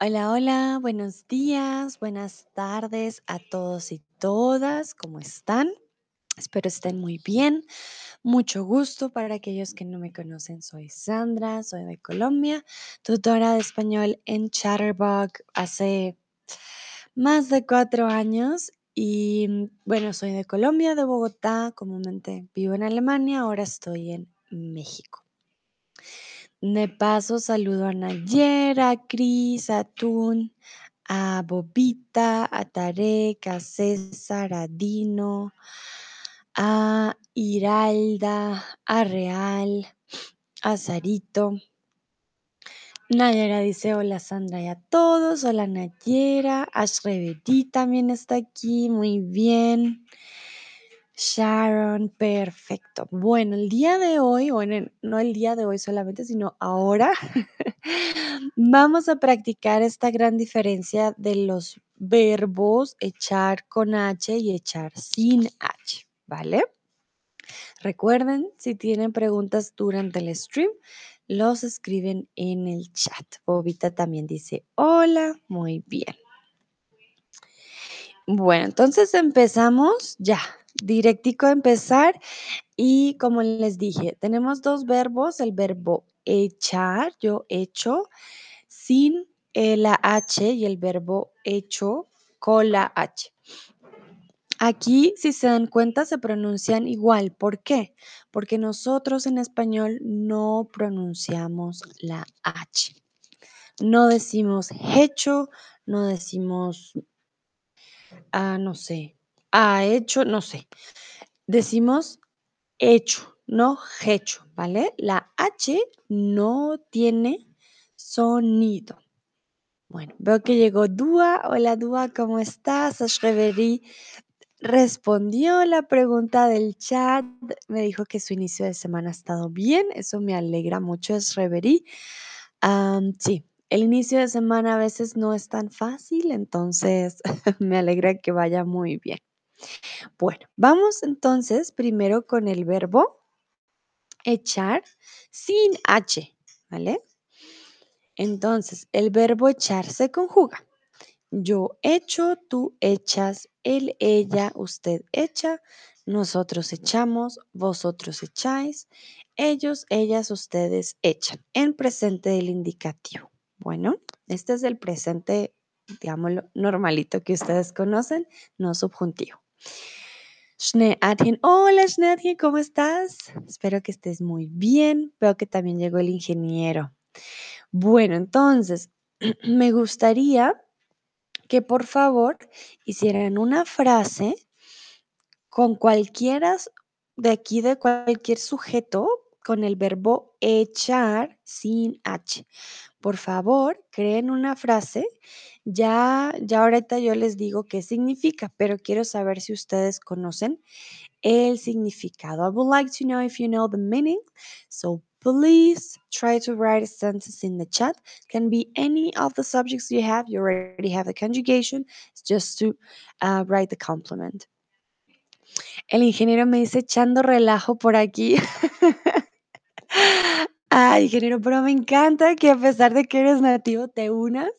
Hola, hola, buenos días, buenas tardes a todos y todas. ¿Cómo están? Espero estén muy bien. Mucho gusto para aquellos que no me conocen. Soy Sandra, soy de Colombia, tutora de español en Chatterbug hace más de cuatro años. Y mm, bueno, soy de Colombia, de Bogotá, comúnmente vivo en Alemania, ahora estoy en México. De paso, saludo a Nayera, a Cris, a Tun, a Bobita, a Tarek, a César, a Dino, a Iralda, a Real, a Sarito. Nayera dice hola Sandra y a todos, hola Nayera, Ashrebeti también está aquí, muy bien. Sharon, perfecto. Bueno, el día de hoy, bueno, no el día de hoy solamente, sino ahora, vamos a practicar esta gran diferencia de los verbos echar con H y echar sin H, ¿vale? Recuerden, si tienen preguntas durante el stream, los escriben en el chat. Bobita también dice hola, muy bien. Bueno, entonces empezamos ya directico a empezar y como les dije, tenemos dos verbos, el verbo echar, yo echo, sin eh, la H y el verbo hecho con la H. Aquí, si se dan cuenta, se pronuncian igual. ¿Por qué? Porque nosotros en español no pronunciamos la H. No decimos hecho, no decimos, ah, no sé, ha hecho, no sé. Decimos hecho, no hecho, ¿vale? La H no tiene sonido. Bueno, veo que llegó Dúa. Hola Dúa, ¿cómo estás? Ashreverí respondió la pregunta del chat. Me dijo que su inicio de semana ha estado bien. Eso me alegra mucho, Ashreverí. sí, el inicio de semana a veces no es tan fácil, entonces me alegra que vaya muy bien. Bueno, vamos entonces primero con el verbo echar sin H, ¿vale? Entonces, el verbo echar se conjuga. Yo echo, tú echas, él, ella, usted echa, nosotros echamos, vosotros echáis, ellos, ellas, ustedes echan, en presente del indicativo. Bueno, este es el presente, digámoslo, normalito que ustedes conocen, no subjuntivo. Hola Schneadhin, ¿cómo estás? Espero que estés muy bien. Veo que también llegó el ingeniero. Bueno, entonces, me gustaría que por favor hicieran una frase con cualquiera de aquí, de cualquier sujeto, con el verbo echar sin H. Por favor, creen una frase. Ya, ya ahorita yo les digo qué significa, pero quiero saber si ustedes conocen el significado. I would like to know if you know the meaning. So please try to write a sentence in the chat. Can be any of the subjects you have. You already have the conjugation. It's just to uh, write the complement. El ingeniero me dice echando relajo por aquí. Ay, ingeniero, pero me encanta que a pesar de que eres nativo, te unas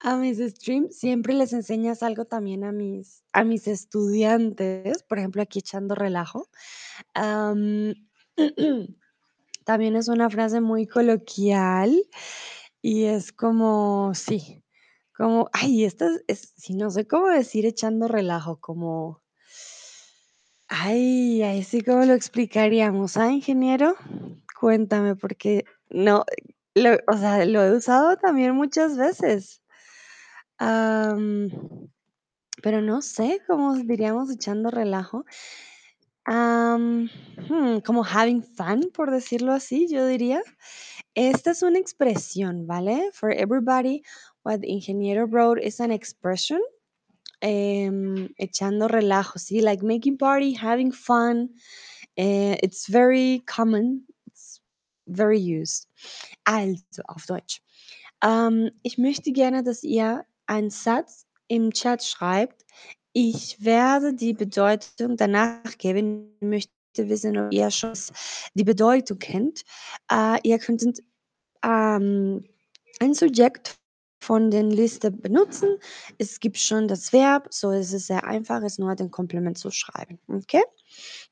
a mis streams. Siempre les enseñas algo también a mis, a mis estudiantes, por ejemplo, aquí echando relajo. también es una frase muy coloquial y es como, sí, como, ay, esta es, si no sé cómo decir echando relajo, como, ay, ahí sí, ¿cómo lo explicaríamos? ¿Ah, ingeniero? Cuéntame, porque no, lo, o sea, lo he usado también muchas veces. pero no sé cómo diríamos echando relajo. Hmm, como having fun, por decirlo así, yo diría. Esta es una expresión, ¿vale? For everybody, what the ingeniero wrote is an expression. Em, echando relajo, ¿sí? Like making party, having fun. Uh, it's very common. Very used. Also, auf Deutsch. Um, ich möchte gerne, dass ihr einen Satz im Chat schreibt. Ich werde die Bedeutung danach geben. Ich möchte wissen, ob ihr schon die Bedeutung kennt. Uh, ihr könnt ähm, ein Subjekt von den Liste benutzen. Es gibt schon das Verb, so es ist sehr einfach, es nur den Komplement zu schreiben. ¿Ok?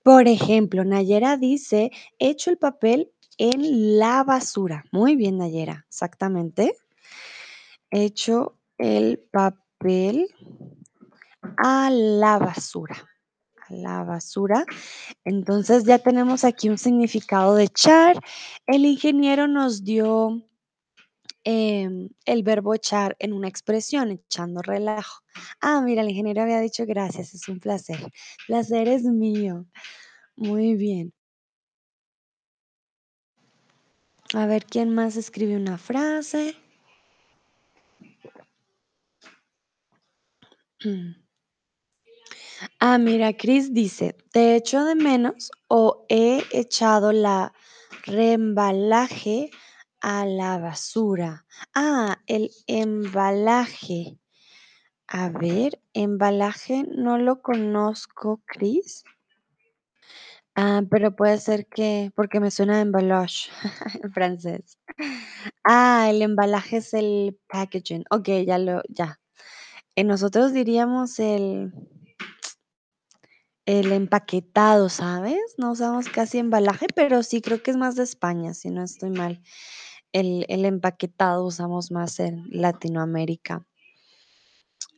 Por ejemplo, Nayera dice, echo el papel en la basura. Muy bien, Nayera, exactamente. Echo el papel a la basura. A la basura. Entonces ya tenemos aquí un significado de echar. El ingeniero nos dio em, el verbo echar en una expresión, echando relajo. Ah, mira, el ingeniero había dicho gracias, es un placer. Placer es mío. Muy bien. A ver, ¿quién más escribe una frase? Ah, mira, Chris dice, ¿te echo de menos o he echado la reembalaje a la basura? Ah, el embalaje. A ver, embalaje no lo conozco, Chris. Ah, pero puede ser que, porque me suena emballage en francés. Ah, el embalaje es el packaging. Ok, ya lo, ya. Eh, nosotros diríamos el, el empaquetado, ¿sabes? No usamos casi embalaje, pero sí creo que es más de España, si no estoy mal. El, el empaquetado usamos más en Latinoamérica.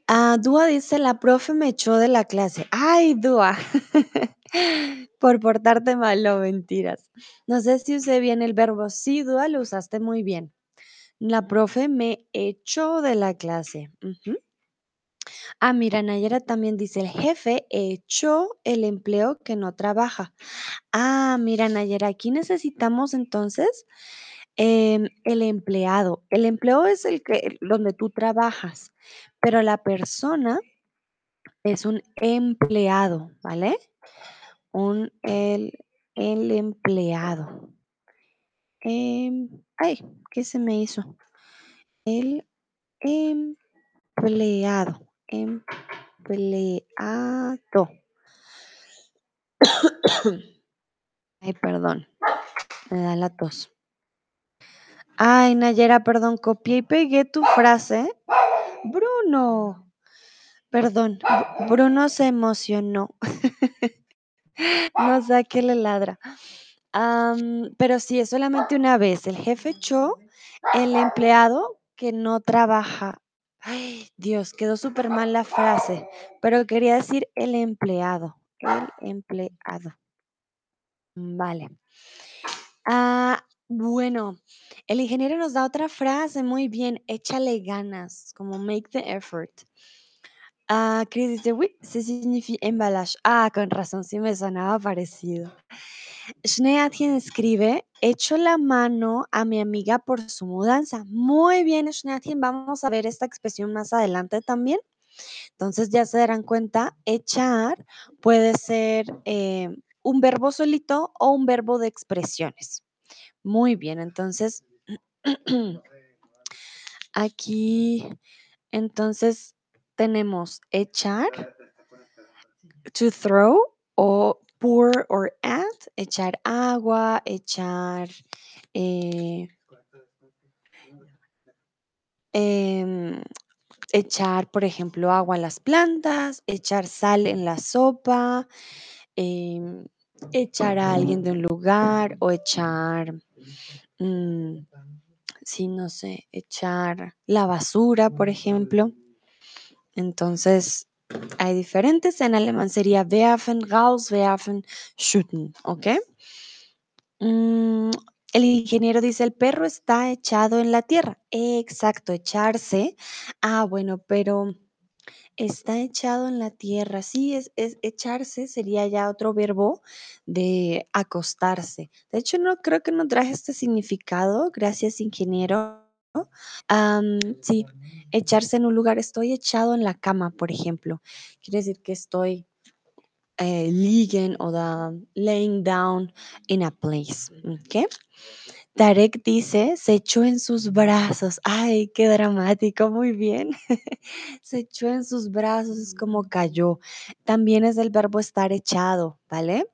Ah, Dúa dice, la profe me echó de la clase. Ay, Dúa, por portarte mal, no mentiras. No sé si usé bien el verbo sí, Dúa, lo usaste muy bien. La profe me echó de la clase. Ujú. Ah, mira, Nayera también dice, el jefe echó el empleo que no trabaja. Ah, mira, Nayera, aquí necesitamos entonces em, el empleado. El empleo es el que donde tú trabajas, pero la persona es un empleado, ¿vale? Un el, el empleado. Em, ay, ¿qué se me hizo? El empleado. Empleado. Ay, perdón, me da la tos. Ay, Nayera, perdón, copié y pegué tu frase. Bruno, perdón, Bru- Bruno se emocionó. No sé a qué le ladra. Pero sí, es solamente una vez. El jefe echó el empleado que no trabaja. Ay, Dios, quedó súper mal la frase, pero quería decir el empleado. El empleado. Vale. Ah, bueno, el ingeniero nos da otra frase, muy bien, échale ganas, como make the effort. Ah, Chris dice, uy, se significa emballage. Ah, con razón, sí me sonaba parecido. Schneatien escribe, echo la mano a mi amiga por su mudanza. Muy bien, Schneatien, vamos a ver esta expresión más adelante también. Entonces ya se darán cuenta, echar puede ser eh, un verbo solito o un verbo de expresiones. Muy bien, entonces aquí entonces tenemos echar, to throw o pour or add, echar agua, echar eh, em, echar, por ejemplo, agua a las plantas, echar sal en la sopa, em, echar a alguien de un lugar o echar, mm, sí, no sé, echar la basura, por ejemplo. Entonces, hay diferentes. En alemán sería werfen, rauswerfen, schütten, ¿ok? Mm, el ingeniero dice, el perro está echado en la tierra. Exacto, echarse. Ah, bueno, pero está echado en la tierra. Sí, es, es echarse sería ya otro verbo de acostarse. De hecho, no creo que no traje este significado. Gracias, ingeniero. Sí, echarse en un lugar. Estoy echado en la cama, por ejemplo. Quiere decir que estoy eh, oder laying down in a place. ¿Ok? Tarek dice, se echó en sus brazos. Ay, qué dramático, muy bien. se echó en sus brazos, es como cayó. También es el verbo estar echado, ¿vale?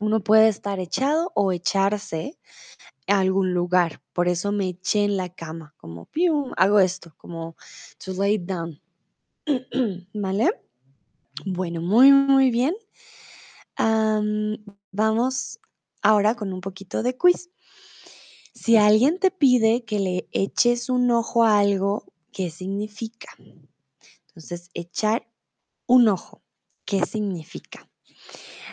Uno puede estar echado o echarse a algún lugar. Por eso me eché en la cama, como pium, hago esto, como to lay down. ¿Vale? Bueno, muy, muy bien. vamos ahora con un poquito de quiz. Si alguien te pide que le eches un ojo a algo, ¿qué significa? Entonces, echar un ojo, ¿qué significa?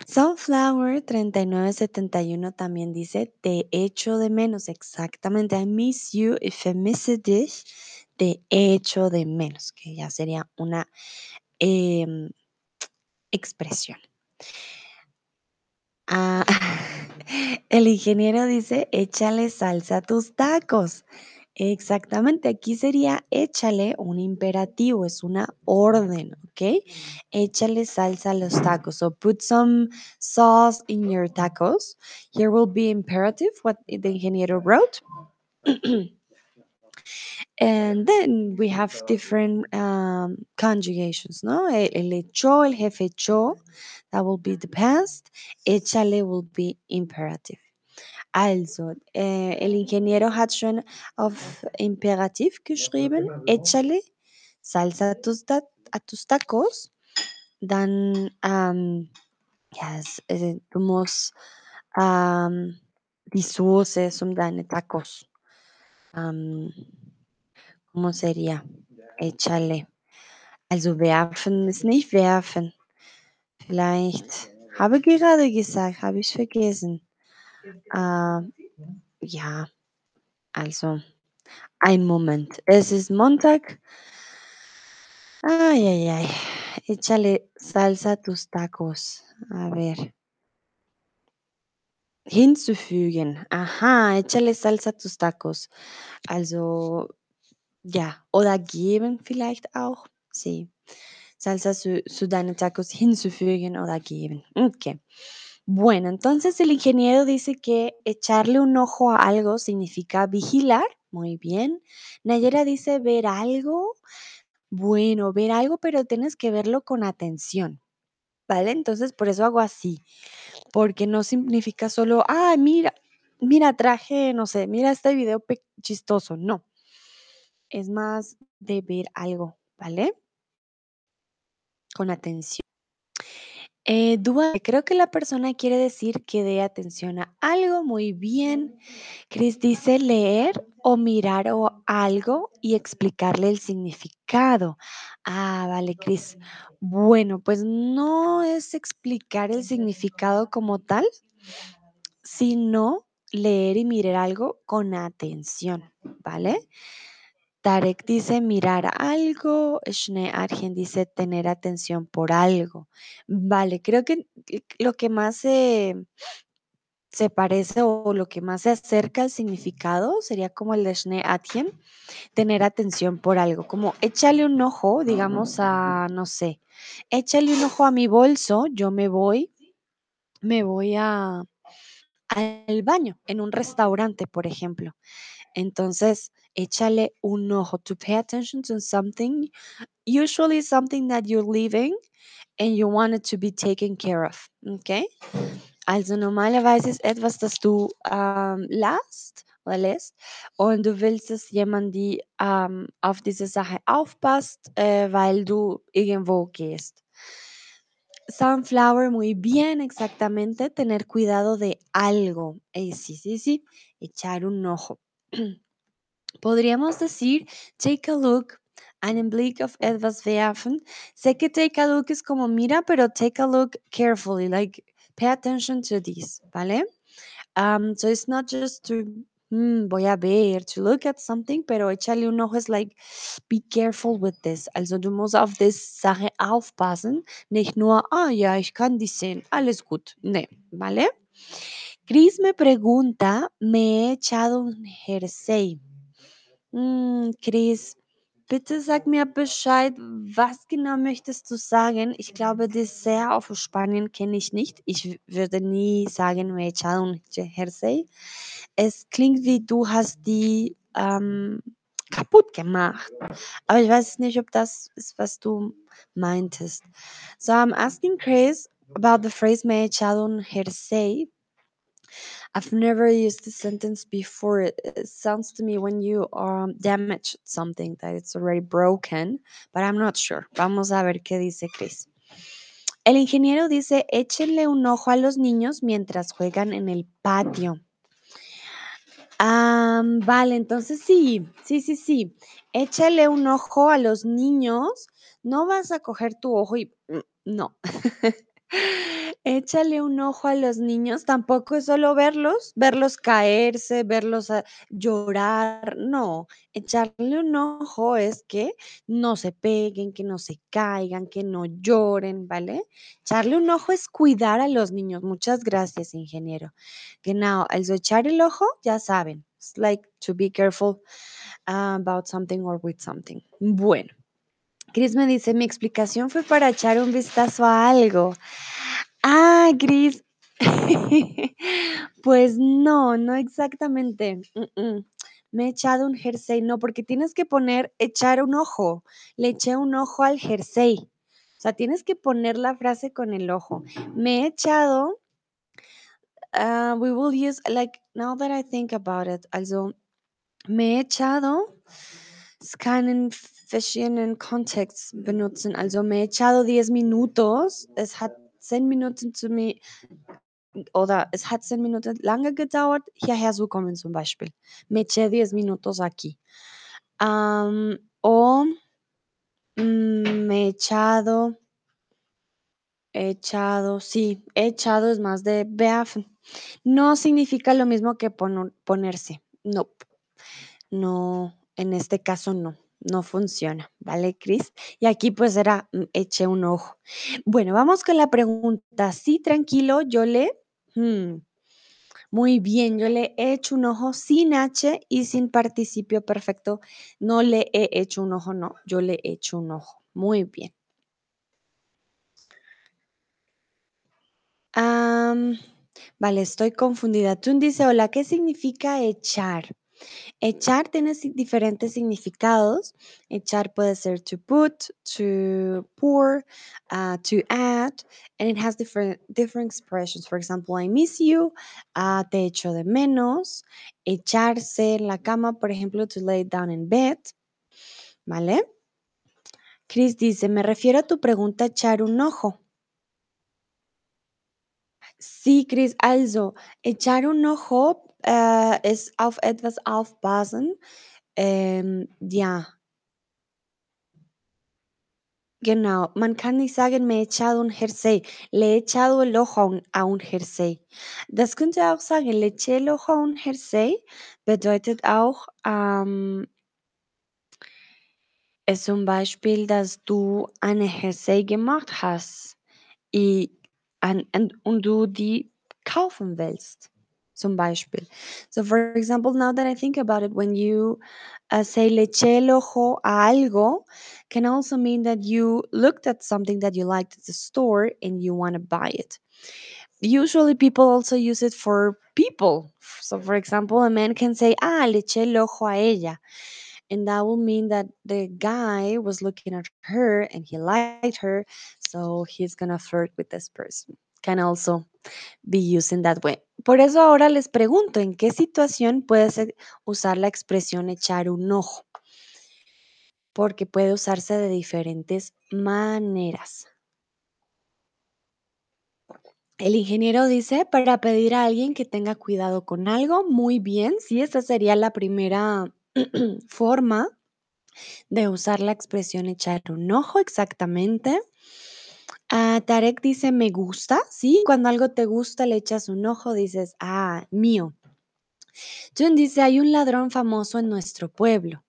Sunflower 3971 también dice, te echo de menos, exactamente, I miss you, if I miss a dish, te echo de menos, que ya sería una em, expresión. Ah, el ingeniero dice, échale salsa a tus tacos. Exactamente, aquí sería échale un imperativo, es una orden, ¿ok? Échale salsa a los tacos. So put some sauce in your tacos. Here will be imperative, what the ingeniero wrote. and then we have different um, conjugations, ¿no? El, el echó, el jefe echó, that will be the past. Échale will be imperative. Also, äh, el ingeniero hat schon auf Imperativ geschrieben, échale salsa a tus, ta a tus tacos. Dann, ähm, ja, es, äh, du musst ähm, die Soße um deine Tacos. Ähm, ¿Cómo sería? Échale. Also werfen ist nicht werfen. Vielleicht habe gerade gesagt, habe ich vergessen. Äh, ja, also ein Moment. Es ist Montag. Ay, ay, ay. Échale salsa a tus tacos. A ver. Hinzufügen. Aha, échale salsa a tus tacos. Also, ja. Oder geben vielleicht auch. Sí. Salsa zu, zu deinen Tacos hinzufügen oder geben. Ok. Bueno, entonces el ingeniero dice que echarle un ojo a algo significa vigilar. Muy bien. Nayera dice ver algo. Bueno, ver algo, pero tienes que verlo con atención. ¿Vale? Entonces, por eso hago así. Porque no significa solo, ah, mira, mira, traje, no sé, mira este video chistoso. No. Es más de ver algo, ¿vale? Con atención. Eh, creo que la persona quiere decir que dé atención a algo muy bien. Chris dice leer o mirar o algo y explicarle el significado. Ah, vale, Chris. Bueno, pues no es explicar el significado como tal, sino leer y mirar algo con atención, ¿vale? Tarek dice mirar algo, Shne Argen dice tener atención por algo. Vale, creo que lo que más se, se parece o lo que más se acerca al significado sería como el de Shne Argen, tener atención por algo, como échale un ojo, digamos a, no sé, échale un ojo a mi bolso, yo me voy, me voy a al baño en un restaurante, por ejemplo. Entonces, échale un ojo. To pay attention to something, usually something that you're leaving and you want it to be taken care of. Okay? Also normalerweise ist etwas, das du ähm, lasst oder lässt und du willst, dass jemand die ähm, auf diese Sache aufpasst, äh, weil du irgendwo gehst. Sunflower, muy bien, exactamente. Tener cuidado de algo. Eh, sí, sí, sí. Echar un ojo. Podríamos decir, take a look, einen Blick auf etwas werfen. Sé que take a look es como mira, pero take a look carefully, like pay attention to this, ¿vale? Um, so it's not just to, hmm, voy a ver, to look at something, pero échale un ojo es like, be careful with this. Also du musst auf das Sache aufpassen, nicht nur, ah ja, ich kann die sehen, alles gut. Nee, ¿vale? Chris me pregunta, me he echado un jersey. Hm, Chris, bitte sag mir Bescheid, was genau möchtest du sagen? Ich glaube, Dessert auf Spanien kenne ich nicht. Ich würde nie sagen. Es klingt wie du hast die ähm, kaputt gemacht. Aber ich weiß nicht, ob das ist, was du meintest. So I'm asking Chris about the phrase me he echado un jersey. I've never used this sentence before. It, sounds to me when you um, damage something that it's already broken, but I'm not sure. Vamos a ver qué dice Chris. El ingeniero dice, échenle un ojo a los niños mientras juegan en el patio. Ah, vale, entonces sí, sí, sí, sí. Échale un ojo a los niños. No vas a coger tu ojo y... mm, No. Échale un ojo a los niños. Tampoco es solo verlos, verlos caerse, verlos ah, llorar. No, echarle un ojo es que no se peguen, que no se caigan, que no lloren, ¿vale? Echarle un ojo es cuidar a los niños. Muchas gracias, ingeniero. Genau, also echar el ojo, ya saben. It's like to be careful about something or with something. Bueno, Chris me dice, mi explicación fue para echar un vistazo a algo. Ah, Chris. pues no, no exactamente. Me he echado un jersey, no, porque tienes que poner echar un ojo. Le eché un ojo al jersey. O sea, tienes que poner la frase con el ojo. Me he echado uh, we will use like now that I think about it. Also me he echado es keinen verschiedenen Kontext benutzen. Also me he echado 10 Minutos. Es hat 10 Minuten zu mir oder es hat 10 Minuten lange gedauert, hierher zu kommen zum Beispiel. Me eché 10 minutos aquí. O mm, me he echado, he echado, sí, he echado es más de werfen. No significa lo mismo que ponerse. No, no, en este caso no, no funciona, ¿vale, Chris? Y aquí pues era mm, eché un ojo. Bueno, vamos con la pregunta. Sí, tranquilo, yo le... hmm, muy bien, yo le he hecho un ojo sin H y sin participio perfecto. No le he hecho un ojo, no, yo le he hecho un ojo. Muy bien. Vale, estoy confundida. Tun dice, hola, ¿qué significa echar? Echar tiene diferentes significados. Echar puede ser to put, to pour, uh, to add, and it has different, different expressions. For example, I miss you, uh, te echo de menos. Echarse en la cama, por ejemplo, to lay down in bed. ¿Vale? Chris dice, me refiero a tu pregunta echar un ojo. Sí, Chris, also, echar un ojo äh, ist auf etwas aufpassen. Ähm, ja, genau. Man kann nicht sagen, me echado un jersey. Le echado el ojo a un, jersey. Das könnte auch sagen, le eché el ojo a un jersey bedeutet auch, ähm, ist zum Beispiel, dass du eine Jersey gemacht hast. i an, und du die kaufen willst, zum Beispiel. So, for example, now that I think about it, when you uh, say le eché el ojo a algo, can also mean that you looked at something that you liked at the store and you want to buy it. Usually, people also use it for people. So, for example, a man can say, Ah, le eché el ojo a ella. And that will mean that the guy was looking at her and he liked her, so he's gonna flirt with this person. Can also be used that way. Por eso ahora les pregunto, ¿en qué situación puedes usar la expresión echar un ojo? Porque puede usarse de diferentes maneras. El ingeniero dice, para pedir a alguien que tenga cuidado con algo, muy bien, sí, esa sería la primera forma de usar la expresión echar un ojo, exactamente. Ah, Tarek dice, me gusta, ¿sí? Cuando algo te gusta, le echas un ojo, dices, ah, mío. Jun dice, hay un ladrón famoso en nuestro pueblo.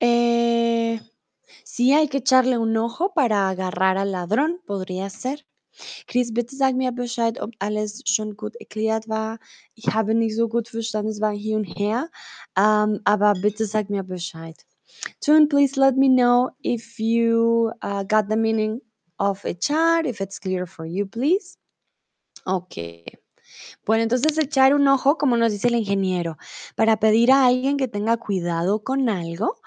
Eh, sí, hay que echarle un ojo para agarrar al ladrón, podría ser. Chris, bitte sag mir Bescheid, ob alles schon gut erklärt war. Ich habe nicht so gut verstanden, es war hier und her. Ähm, aber bitte sag mir Bescheid. Tune, please let me know if you uh, got the meaning of echar, if it's clear for you, please. Ok. Bueno, entonces echar un ojo, como nos dice el ingeniero, para pedir a alguien que tenga cuidado con algo,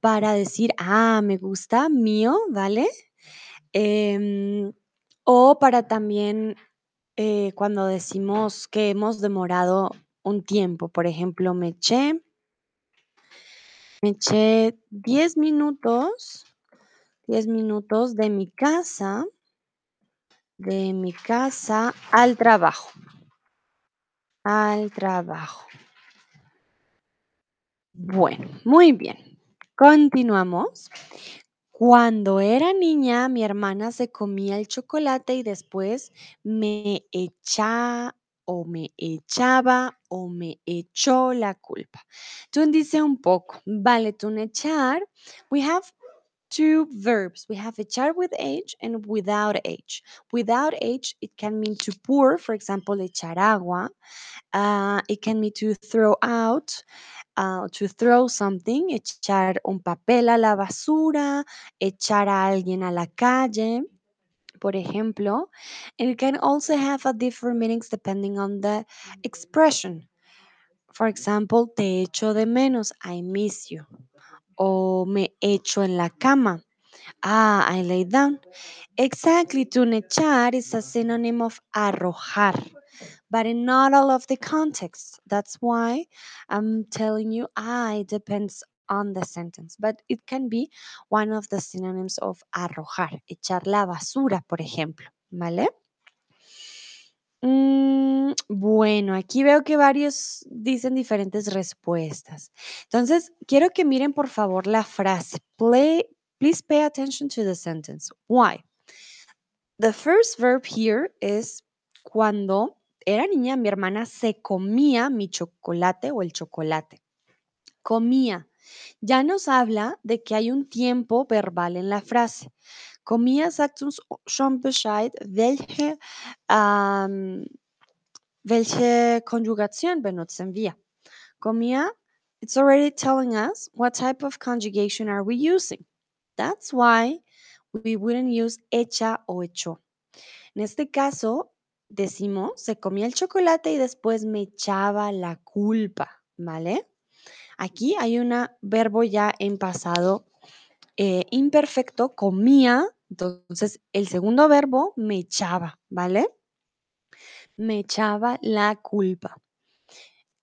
para decir, ah, me gusta, mío, ¿vale? Em, o para también eh, cuando decimos que hemos demorado un tiempo. Por ejemplo, me eché, me eché 10 minutos, 10 minutos de mi casa, de mi casa al trabajo, al trabajo. Bueno, muy bien. Continuamos. Cuando era niña, mi hermana se comía el chocolate y después me echa o me echaba o me echó la culpa. Tú dice un poco. Vale, tú echar. We have two verbs. We have echar with H and without H. Without H, it can mean to pour, for example, echar agua. Uh, it can mean to throw out. Uh, to throw something, echar un papel a la basura, echar a alguien a la calle, por ejemplo. And it can also have a different meanings depending on the expression. For example, te echo de menos, I miss you. O me echo en la cama. Ah, I lay down. Exactly, to echar is a synonym of arrojar but in not all of the contexts. That's why I'm telling you, ah, it depends on the sentence, but it can be one of the synonyms of arrojar, echar la basura, por ejemplo, ¿vale? Mm, bueno, aquí veo que varios dicen diferentes respuestas. Entonces, quiero que miren por favor la frase. Please pay attention to the sentence. Why? The first verb here is cuando era niña, mi hermana se comía mi chocolate o el chocolate. Comía. Ya nos habla de que hay un tiempo verbal en la frase. Comía sagt uns ähm, welche Konjugation benutzen wir. Comía, it's already telling us what type of conjugation are we using. That's why we wouldn't use hecha o hecho. En este caso, decimos, se comía el chocolate y después me echaba la culpa, ¿vale? Aquí hay un verbo ya en pasado eh, imperfecto, comía, entonces el segundo verbo me echaba, ¿vale? Me echaba la culpa.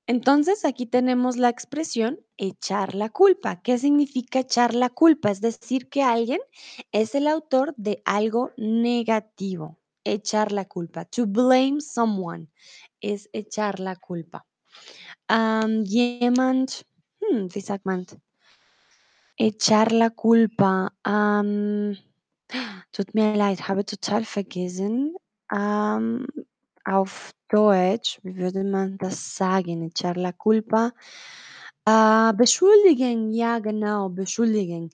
Entonces aquí tenemos la expresión echar la culpa. ¿Qué significa echar la culpa? Es decir, que alguien es el autor de algo negativo. Echar la culpa. To blame someone es echar la culpa. Um, jemand, hm, wie? Echar la culpa. Um, tut mir leid, habe total vergessen. Um, auf Deutsch, wie würde man das sagen? Echar la culpa. Äh, beschuldigen, ja genau, beschuldigen.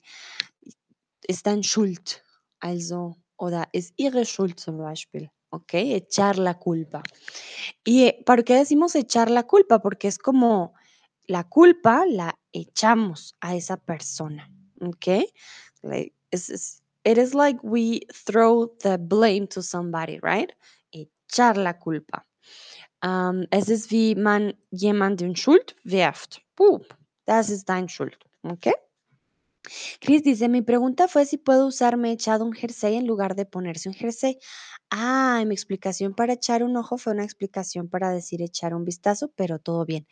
Ist Schuld, also, ist ihre Schuld zum Beispiel, ¿ok? Echar la culpa. ¿Y por qué decimos echar la culpa? Porque es como la culpa la echamos a esa persona, ¿ok? Like, it's, it's, it is like we throw the blame to somebody, right? Echar la culpa. Um, es ist wie man jemanden Schuld wirft. Puh, das ist dein Schuld, ¿ok? Chris dice, mi pregunta fue si puedo usarme echado un jersey en lugar de ponerse un jersey. Ah, mi explicación para echar un ojo fue una explicación para decir echar un vistazo, pero todo bien.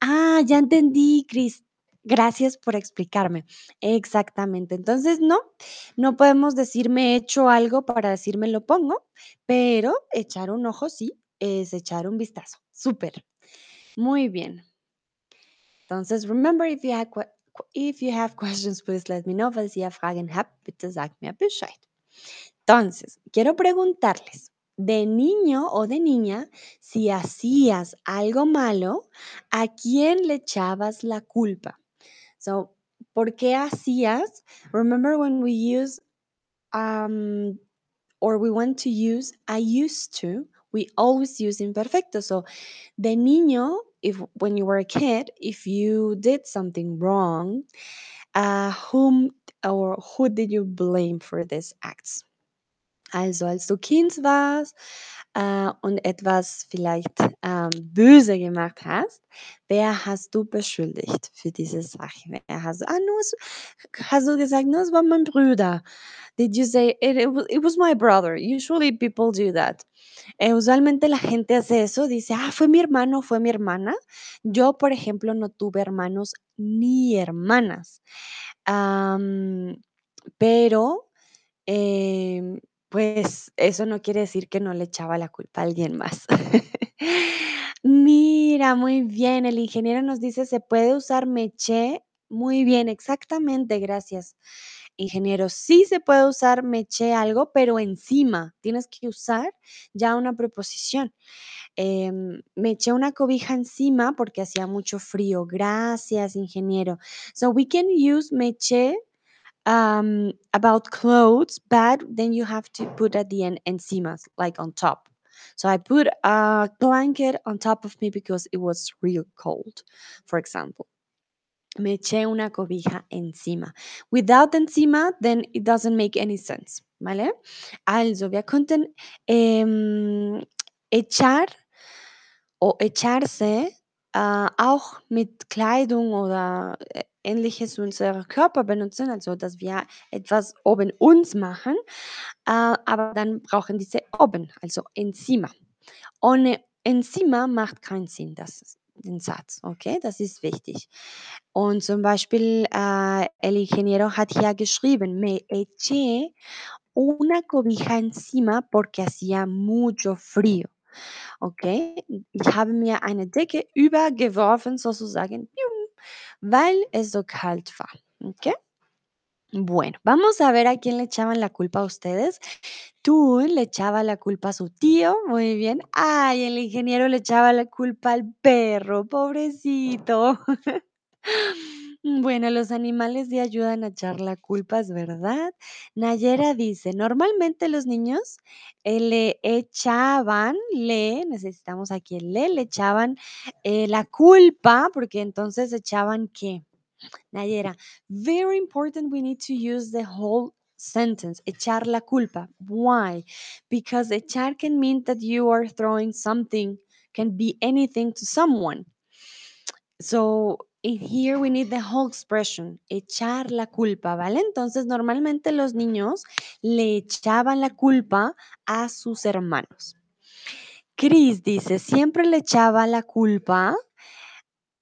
Ah, ya entendí, Chris. Gracias por explicarme. Exactamente. Entonces, no, no podemos decir me he hecho algo para decirme lo pongo, pero echar un ojo sí es echar un vistazo. Súper. Muy bien. Entonces, remember, if you have, if you have questions, please let me know. Falls ihr Fragen habt, bitte sagt mir Bescheid. Entonces, quiero preguntarles, de niño o de niña, si hacías algo malo, ¿a quién le echabas la culpa? So, ¿por qué hacías? Remember when we use um, or we want to use I used to, we always use imperfecto. So, de niño, if when you were a kid, if you did something wrong, uh, whom or who did you blame for these acts? Also, als du Kind warst, äh, und etwas vielleicht, ähm, böse gemacht hast, wer hast du beschuldigt für diese Sache? Wer hast ah, no, hast du gesagt: „No, es war mein Bruder?“ Did you say: "It it was my brother"? Usually people do that. Eh, usualmente la gente hace eso, dice: "Ah, fue mi hermano, fue mi hermana". Yo, por ejemplo, no tuve hermanos ni hermanas. Am, pero Em, pues, eso no quiere decir que no le echaba la culpa a alguien más. Mira, muy bien, el ingeniero nos dice: "¿Se puede usar meché?". Muy bien, exactamente, gracias, ingeniero. Sí se puede usar meché algo, pero encima, tienes que usar ya una preposición. Em, me eché una cobija encima porque hacía mucho frío. Gracias, ingeniero. So we can use me eché um, about clothes, but then you have to put at the end encimas, like on top. So I put a blanket on top of me because it was real cold, for example. Me eché una cobija encima. Without encima, then it doesn't make any sense, ¿vale? Also, wir könnten ähm, echar o echarse äh, auch mit Kleidung oder Ähnliches unseren Körper benutzen, also dass wir etwas oben uns machen, äh, aber dann brauchen diese oben, also encima. Ohne encima macht keinen Sinn, das den Satz, okay? Das ist wichtig. Und zum Beispiel, äh, el ingeniero hat hier geschrieben, me eché una cobija encima porque hacía mucho frío. Okay, ich habe mir eine Decke übergeworfen, sozusagen, weil es kalt war. Okay. Bueno, vamos a ver a quién le echaban la culpa a ustedes. Tú le echabas la culpa a su tío, muy bien. Ay, el ingeniero le echaba la culpa al perro, pobrecito. Bueno, los animales sí ayudan a echar la culpa, es verdad. Nayera dice, normalmente los niños eh, le echaban, le, necesitamos aquí el le, le echaban eh, la culpa, porque entonces echaban qué. Nayera, very important, we need to use the whole sentence, echar la culpa. Why? Because echar can mean that you are throwing something, can be anything to someone. So, in here we need the whole expression, echar la culpa, ¿vale? Entonces, normalmente los niños le echaban la culpa a sus hermanos. Chris dice, siempre le echaba la culpa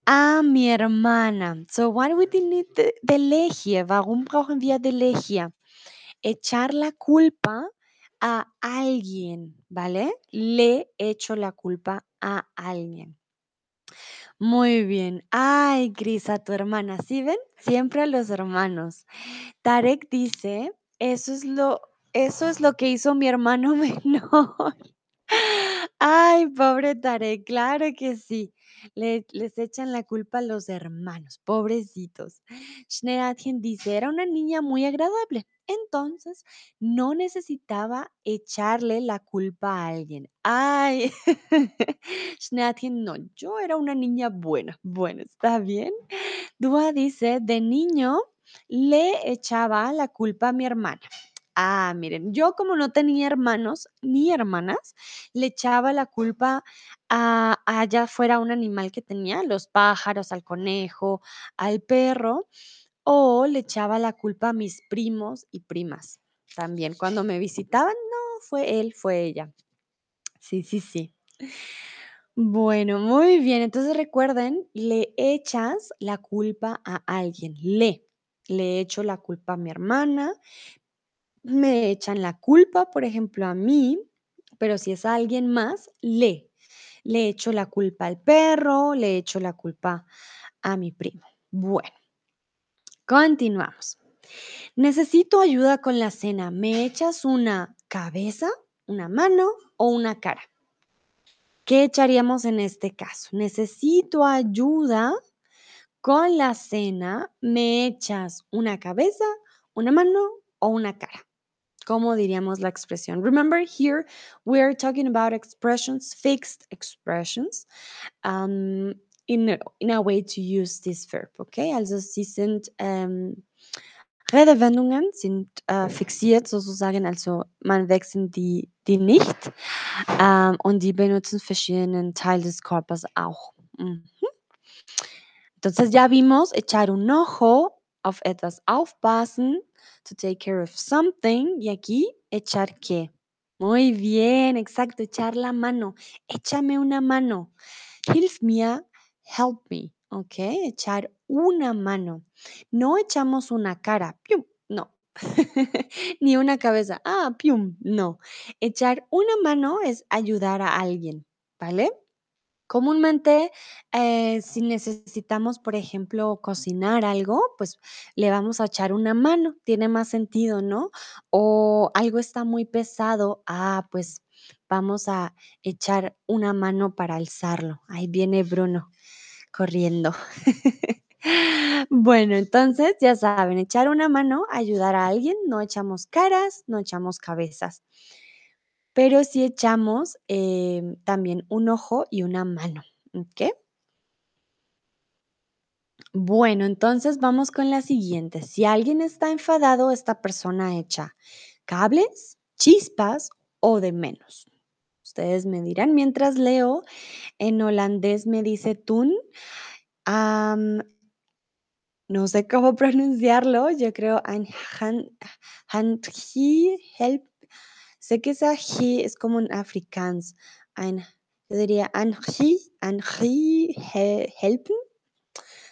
a mi hermana. So, why we need the, the le hier? Warum brauchen wir the le hier? Echar la culpa a alguien, ¿vale? Le echo la culpa a alguien. Muy bien. Ay, Cris, a tu hermana, ¿sí ven? Siempre a los hermanos. Tarek dice, eso es lo, eso es lo que hizo mi hermano menor. Ay, pobre Tarek, claro que sí. Le- les echan la culpa a los hermanos, pobrecitos. Schneeradchen dice, era una niña muy agradable, entonces no necesitaba echarle la culpa a alguien. Ay, Schneeradchen, no, yo era una niña buena. Bueno, está bien. Dua dice, de niño le echaba la culpa a mi hermana. Ah, miren, yo como no tenía hermanos ni hermanas, le echaba la culpa a, a ya fuera un animal que tenía, los pájaros, al conejo, al perro, o le echaba la culpa a mis primos y primas. También cuando me visitaban, no, fue él, fue ella. Sí, sí, sí. Bueno, muy bien. Entonces recuerden, le echas la culpa a alguien. Le. Le echo la culpa a mi hermana, me echan la culpa, por ejemplo, a mí, pero si es alguien más, le. Le echo la culpa al perro, le echo la culpa a mi primo. Bueno, continuamos. Necesito ayuda con la cena. ¿Me echas una cabeza, una mano o una cara? ¿Qué echaríamos en este caso? Necesito ayuda con la cena. ¿Me echas una cabeza, una mano o una cara? ¿Cómo diríamos la expresión? Remember here we are talking about expressions, fixed expressions, um, in, a, in a way to use this verb, okay? Also sie sind ähm, Redewendungen sind, äh, fixiert sozusagen, also man wechselt die die nicht, ähm, und die benutzen verschiedenen Teil des Körpers auch. Mhm. Entonces ya vimos echar un ojo, auf etwas aufpassen, to take care of something, y aquí echar qué. Muy bien, exacto, echar la mano. Échame una mano. Hilf mir, help me, ¿ok? Echar una mano. No echamos una cara, pium, no. Ni una cabeza, ah, pium, no. Echar una mano es ayudar a alguien, ¿vale? Comúnmente, eh, si necesitamos, por ejemplo, cocinar algo, pues le vamos a echar una mano, tiene más sentido, ¿no? O algo está muy pesado, ah, pues vamos a echar una mano para alzarlo. Ahí viene Bruno corriendo. Bueno, entonces ya saben, echar una mano, ayudar a alguien, no echamos caras, no echamos cabezas. Pero sí echamos, em, también un ojo y una mano, ¿ok? Bueno, entonces vamos con la siguiente. Si alguien está enfadado, esta persona echa cables, chispas o de menos. Ustedes me dirán mientras leo. En holandés me dice tun. no sé cómo pronunciarlo. Yo creo ein han, help. Sé que esa ji es como en afrikaans. Ein, yo diría anji, anji he- helpen.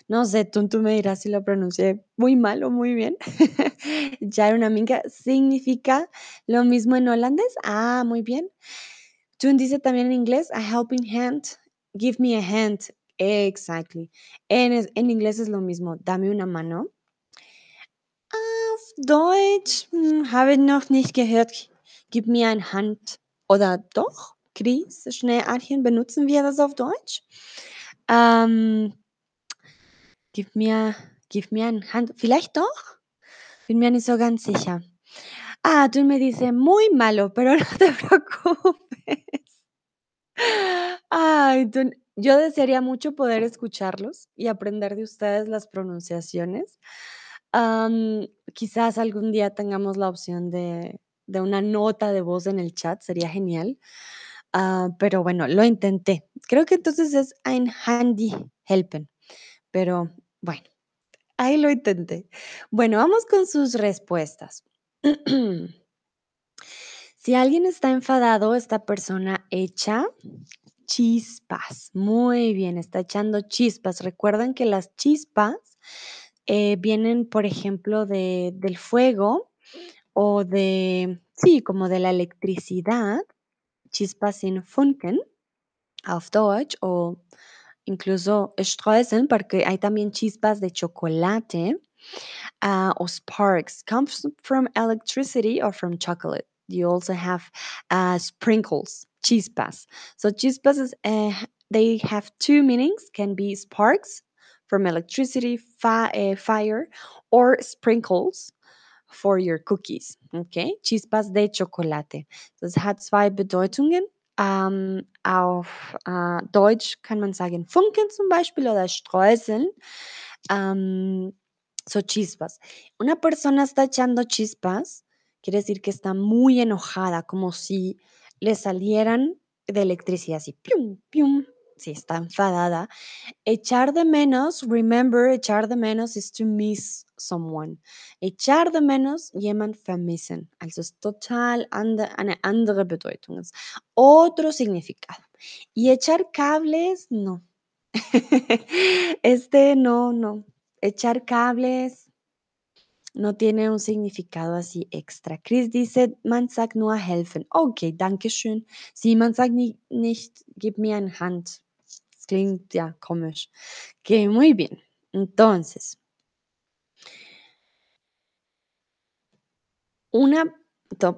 No sé, tú, tú me dirás si lo pronuncié muy mal o muy bien. Ya una amiga significa lo mismo en holandés. Ah, muy bien. Tun dice también en inglés, a helping hand. Give me a hand. Exactly. En, en inglés es lo mismo. Dame una mano. Auf Deutsch hm, habe ich noch nicht gehört. Gib mir eine Hand. Oder doch? Chris, Schneearchen, benutzen wir das auf Deutsch? Ähm, gib mir, gib mir Hand. Vielleicht doch? Bin mir nicht so ganz sicher. Ah, tú me dice, muy malo, pero no te preocupes. Ay, yo desearía mucho poder escucharlos y aprender de ustedes las pronunciaciones. Quizás algún día tengamos la opción de, de una nota de voz en el chat, sería genial. Ah, pero bueno, lo intenté. Creo que entonces es ein Handy helpen, pero bueno, ahí lo intenté. Bueno, vamos con sus respuestas. Si alguien está enfadado, esta persona echa chispas. Muy bien, está echando chispas. Recuerden que las chispas eh, vienen, por ejemplo, de, del fuego o de, sí, como de la electricidad. Chispas sin Funken auf Deutsch o incluso Streuseln, porque hay también chispas de chocolate. uh, or sparks comes from electricity or from chocolate. You also have uh, sprinkles, chispas. So chispas is uh, they have two meanings. Can be sparks from electricity, uh, fire, or sprinkles for your cookies. Okay, chispas de chocolate. Das hat zwei Bedeutungen. Ähm, auf äh, Deutsch kann man sagen Funken zum Beispiel oder Streuseln. Ähm, So chispas. Una persona está echando chispas, quiere decir que está muy enojada, como si le salieran de electricidad, así, pium, pium. Si está enfadada. Echar de menos, remember, echar de menos is to miss someone. Echar de menos, jemand vermissen. Also es total ande, eine andere Bedeutung. Otro significado. Y echar cables, no. Este no, no. Echar cables no tiene un significado así extra. Chris dice, man sagt nur helfen. Okay, danke schön. Sí, man sagt ni- nicht, gib mir eine Hand. Klingt ja komisch. Que muy bien. Entonces, una,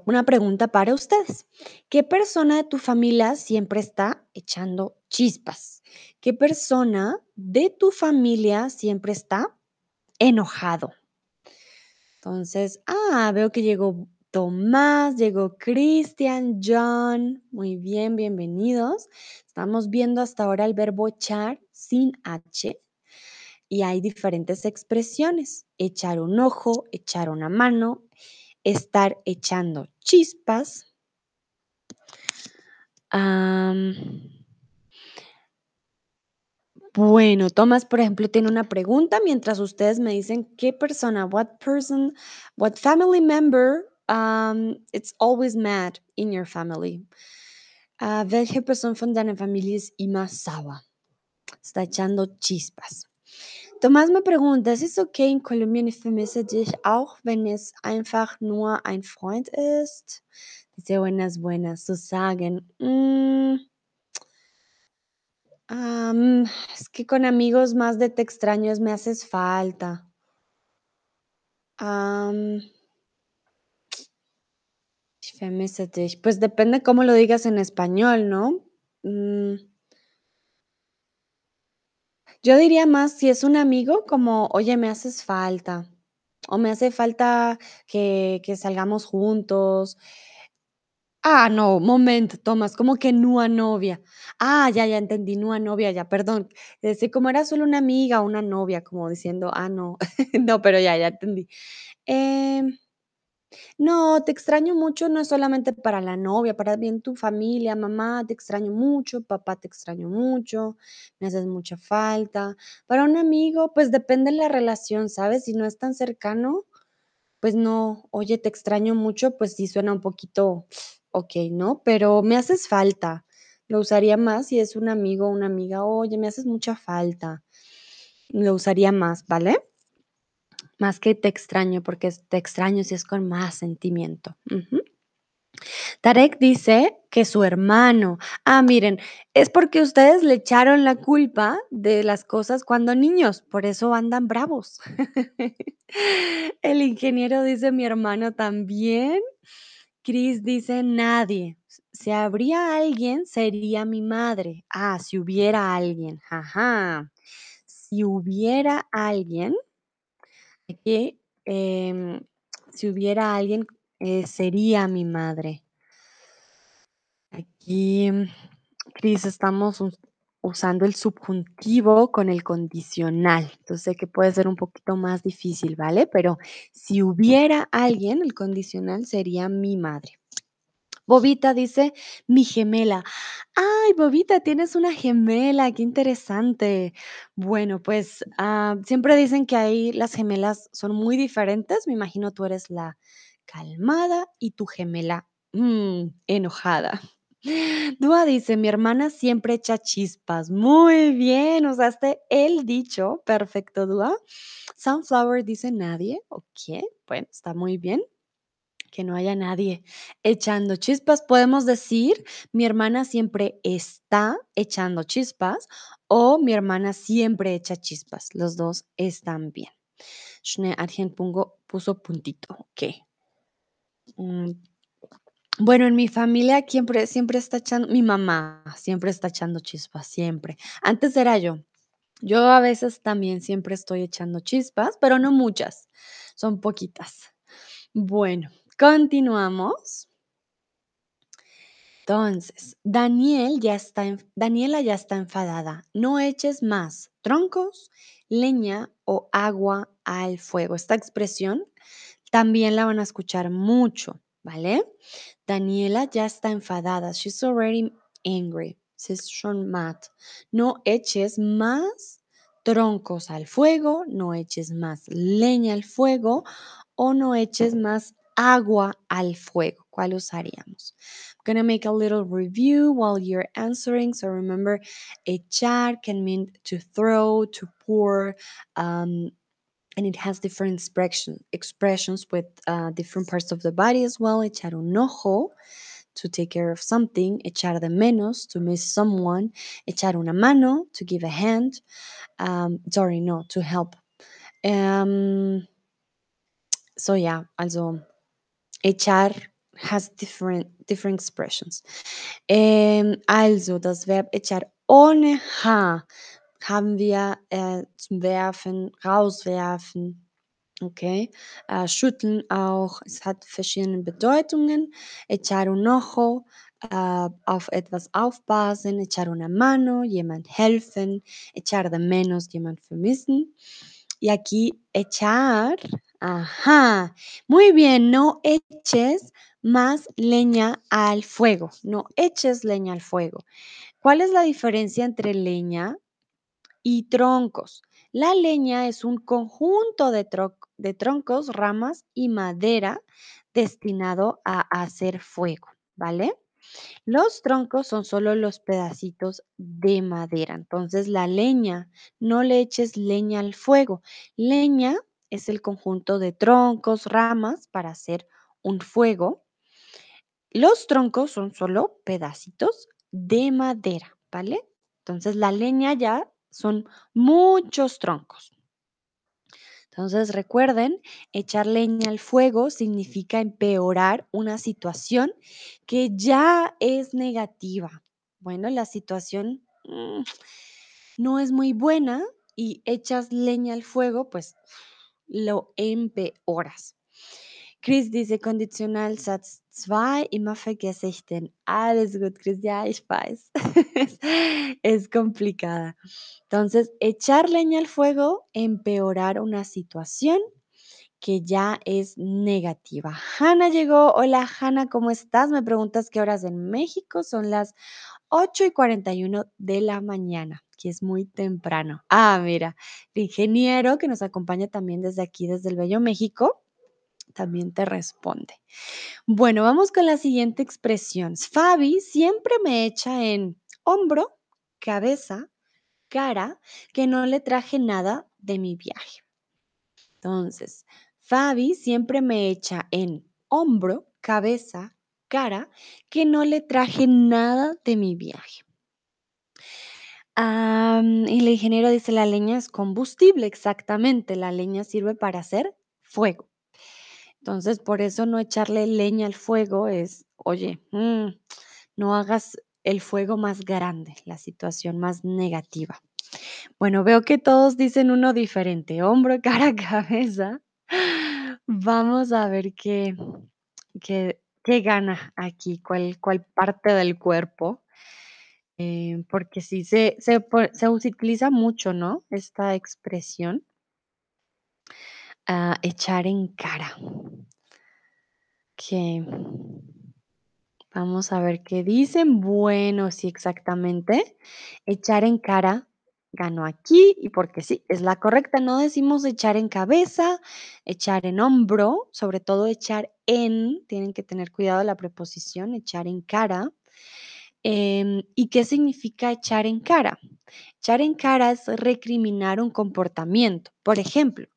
una pregunta para ustedes. ¿Qué persona de tu familia siempre está echando chispas? ¿Qué persona de tu familia siempre está enojado? Entonces, ah, veo que llegó Tomás, llegó Cristian, John. Muy bien, bienvenidos. Estamos viendo hasta ahora el verbo echar sin H. y hay diferentes expresiones. Echar un ojo, echar una mano, estar echando chispas. bueno, Tomás, por ejemplo, tiene una pregunta mientras ustedes me dicen qué persona, what person, what family member, um, it's always mad in your family. Uh, welche Person von deiner Familie ist immer sauer? Está echando chispas. Tomás me pregunta, ¿es okay in Kolumbien? Ich vermisse dich auch, wenn es einfach nur ein Freund ist? Dice buenas, buenas, zu sagen. Mm, es que con amigos más de te extraños me haces falta. ich Pues depende cómo lo digas en español, ¿no? Mm. Yo diría más si es un amigo como, oye, me haces falta, o me hace falta que, que salgamos juntos. Ah, no, momento, Tomás, como que nua novia. Ah, ya, ya entendí, nua novia, ya, perdón. Decir, como era solo una amiga, una novia, como diciendo, ah, no, no, pero ya, ya entendí. Em, no, te extraño mucho, no es solamente para la novia, para bien tu familia, mamá, te extraño mucho, papá, te extraño mucho, me haces mucha falta. Para un amigo, pues depende de la relación, ¿sabes? Si no es tan cercano, pues no, oye, te extraño mucho, pues sí suena un poquito, ok, ¿no? Pero me haces falta. Lo usaría más si es un amigo o una amiga, oye, me haces mucha falta. Lo usaría más, ¿vale? Más que te extraño, porque te extraño si es con más sentimiento. Tarek dice que su hermano. Ah, miren, es porque ustedes le echaron la culpa de las cosas cuando niños, por eso andan bravos. El ingeniero dice mi hermano también. Chris dice nadie. Si habría alguien, sería mi madre. Ah, si hubiera alguien. Ajá. Si hubiera alguien, aquí, em, si hubiera alguien, eh, sería mi madre. Aquí, Cris, estamos usando el subjuntivo con el condicional. Entonces sé que puede ser un poquito más difícil, ¿vale? Pero si hubiera alguien, el condicional sería mi madre. Bobita dice, mi gemela. Ay, Bobita, tienes una gemela, qué interesante. Bueno, pues ah, siempre dicen que ahí las gemelas son muy diferentes. Me imagino tú eres la calmada y tu gemela mm, enojada. Dúa dice, mi hermana siempre echa chispas. Muy bien, usaste el dicho. Perfecto, Dúa. Sunflower dice nadie. Ok, bueno, está muy bien que no haya nadie echando chispas. Podemos decir, mi hermana siempre está echando chispas o mi hermana siempre echa chispas. Los dos están bien. Schnee puso puntito. Mm. Bueno, en mi familia siempre, siempre está echando, mi mamá siempre está echando chispas, siempre. Antes era yo. Yo a veces también siempre estoy echando chispas, pero no muchas, son poquitas. Bueno, Continuamos. Entonces, Daniela ya está enfadada. No eches más troncos, leña o agua al fuego. Esta expresión también la van a escuchar mucho, ¿vale? Daniela ya está enfadada. She's already angry. She's shown mad. No eches más troncos al fuego, no eches más leña al fuego o no eches más agua al fuego. ¿Cuál usaríamos? I'm going to make a little review while you're answering. So remember, echar can mean to throw, to pour, um, and it has different expression, expressions with uh, different parts of the body as well. Echar un ojo, to take care of something. Echar de menos, to miss someone. Echar una mano, to give a hand. Um, sorry, no, to help. Um, so yeah, also Echar has different, different expressions. Ähm, also das Verb echar ohne H haben wir äh, zum Werfen, rauswerfen. Okay, äh, schütteln auch. Es hat verschiedene Bedeutungen. Echar un ojo, ah, auf etwas aufpassen, echar una mano, jemand helfen, echar de menos, jemand vermissen. Y aquí echar, ajá, muy bien, no eches más leña al fuego, no eches leña al fuego. ¿Cuál es la diferencia entre leña y troncos? La leña es un conjunto de, tro- de troncos, ramas y madera destinado a hacer fuego, ¿vale? Los troncos son solo los pedacitos de madera. Entonces, la leña, no le eches leña al fuego. Leña es el conjunto de troncos, ramas para hacer un fuego. Los troncos son solo pedacitos de madera, ¿vale? Entonces, la leña ya son muchos troncos. Entonces, recuerden, echar leña al fuego significa empeorar una situación que ya es negativa. Bueno, la situación mm, no es muy buena y echas leña al fuego, pues lo empeoras. Chris dice condicional Satz 2, immer vergesse ich den. Alles gut, Chris, ja, ich weiß. es, es complicada. Entonces, echar leña al fuego, empeorar una situación que ya es negativa. Hanna llegó. Hola, Hanna, ¿cómo estás? Me preguntas qué horas en México. Son las 8 y 41 de la mañana, que es muy temprano. Ah, mira, el ingeniero que nos acompaña también desde aquí, desde el Bello México, también te responde. Bueno, vamos con la siguiente expresión. Fabi siempre me echa en hombro, cabeza, cara, que no le traje nada de mi viaje. Entonces, Fabi siempre me echa en hombro, cabeza, cara, que no le traje nada de mi viaje. Am, y el ingeniero dice, la leña es combustible, exactamente, la leña sirve para hacer fuego. Entonces, por eso no echarle leña al fuego es, oye, mm, no hagas el fuego más grande, la situación más negativa. Bueno, veo que todos dicen uno diferente, hombro, cara, cabeza. Vamos a ver qué, qué, qué gana aquí, cuál, cuál parte del cuerpo, eh, porque sí se, se, se utiliza mucho, ¿no? Esta expresión, echar en cara. Que vamos a ver qué dicen. Bueno, sí, exactamente. Echar en cara ganó aquí y porque sí, es la correcta. No decimos echar en cabeza, echar en hombro, sobre todo echar en, tienen que tener cuidado la preposición, echar en cara. Em, ¿Y qué significa echar en cara? Echar en cara es recriminar un comportamiento. Por ejemplo,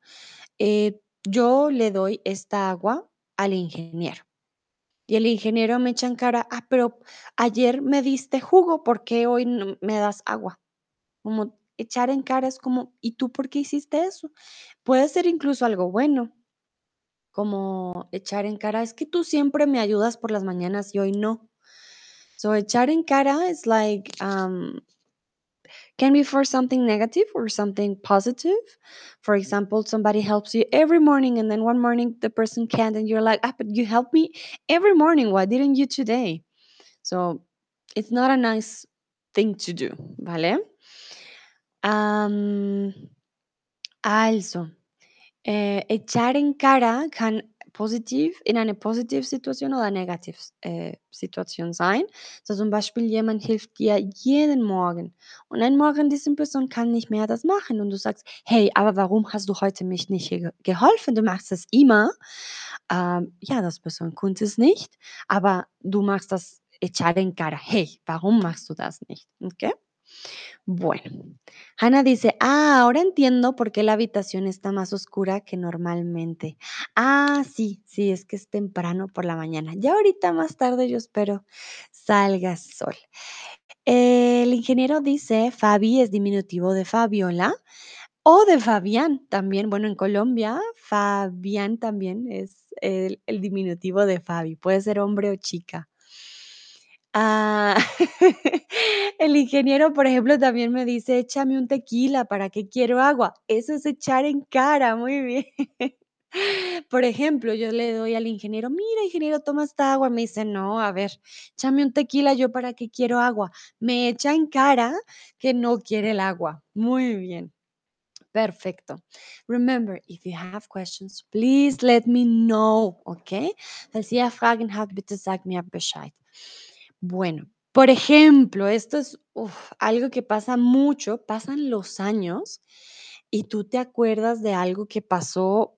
eh, yo le doy esta agua al ingeniero y el ingeniero me echa en cara, ah, pero ayer me diste jugo, ¿por qué hoy no me das agua? Como echar en cara es como, ¿y tú por qué hiciste eso? Puede ser incluso algo bueno, como echar en cara, es que tú siempre me ayudas por las mañanas y hoy no. So echar en cara is like um, can be for something negative or something positive. For example, somebody helps you every morning, and then one morning the person can't, and you're like, ah, but you helped me every morning. Why didn't you today? So it's not a nice thing to do, ¿vale? Um, also, äh, echar en cara kann positiv in eine positive Situation oder negative äh, Situation sein. So zum Beispiel, jemand hilft dir jeden Morgen und ein Morgen diese Person kann nicht mehr das machen und du sagst, hey, aber warum hast du heute mich nicht ge geholfen? Du machst es immer. Ähm, ja, das Person konnte es nicht, aber du machst das en cara. Hey, warum machst du das nicht? ¿Ok? Bueno, Hannah dice, ah, ahora entiendo por qué la habitación está más oscura que normalmente. Ah, sí, sí, es que es temprano por la mañana. Ya ahorita más tarde yo espero salga sol. El ingeniero dice, Fabi es diminutivo de Fabiola o de Fabián también. Bueno, en Colombia, Fabián también es el, el diminutivo de Fabi. Puede ser hombre o chica. Ah, el ingeniero, por ejemplo, también me dice: "Échame un tequila, ¿para qué quiero agua?". Eso es echar en cara, muy bien. Por ejemplo, yo le doy al ingeniero: "Mira, ingeniero, toma esta agua". Me dice: "No, a ver, échame un tequila, ¿yo para qué quiero agua?". Me echa en cara que no quiere el agua. Muy bien. Perfecto. Remember, if you have questions, please let me know, okay? Falls ihr Fragen habt, bitte sagt mir Bescheid. Bueno, por ejemplo, esto es, algo que pasa mucho, pasan los años y tú te acuerdas de algo que pasó,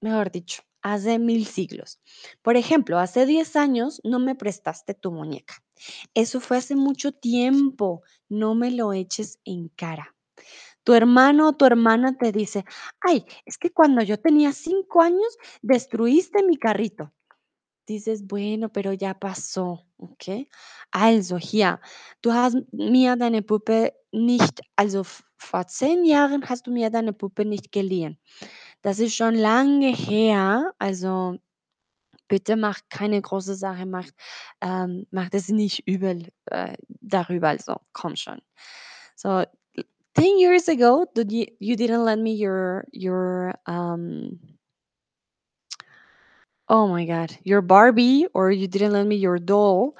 mejor dicho, hace mil siglos. Por ejemplo, hace 10 años no me prestaste tu muñeca. Eso fue hace mucho tiempo. No me lo eches en cara. Tu hermano o tu hermana te dice: "Ay, es que cuando yo tenía 5 años destruiste mi carrito". Dices: "Bueno, pero ya pasó", okay? Also hier, du hast mir deine Puppe nicht also vor 10 Jahren hast du mir deine Puppe nicht geliehen. Das ist schon lange her, also bitte mach keine große Sache, mach ähm, mach das nicht übel, äh, darüber, also komm schon. So, 10 years ago, you didn't lend me your your, um oh my god, your Barbie or you didn't lend me your doll,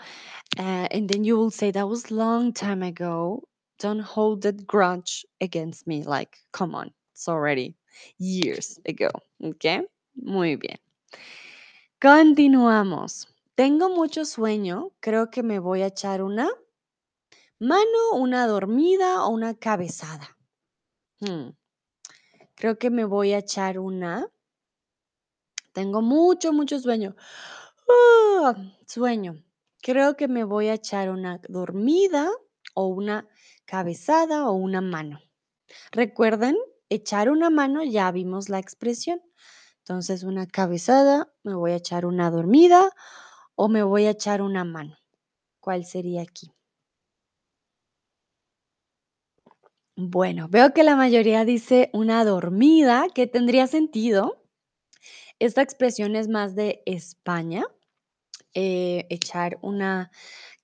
uh, and then you will say, "That was long time ago." Don't hold that grudge against me, like, come on, it's already years ago, Okay, Muy bien. Continuamos. Tengo mucho sueño, creo que me voy a echar una mano, una dormida o una cabezada. Mm. Creo que me voy a echar una tengo mucho, mucho sueño. ¡Ah! Sueño. Creo que me voy a echar una dormida o una cabezada o una mano. Recuerden, echar una mano, ya vimos la expresión. Entonces, una cabezada, me voy a echar una dormida o me voy a echar una mano. ¿Cuál sería aquí? Bueno, veo que la mayoría dice una dormida, que tendría sentido. Esta expresión es más de España, eh, echar una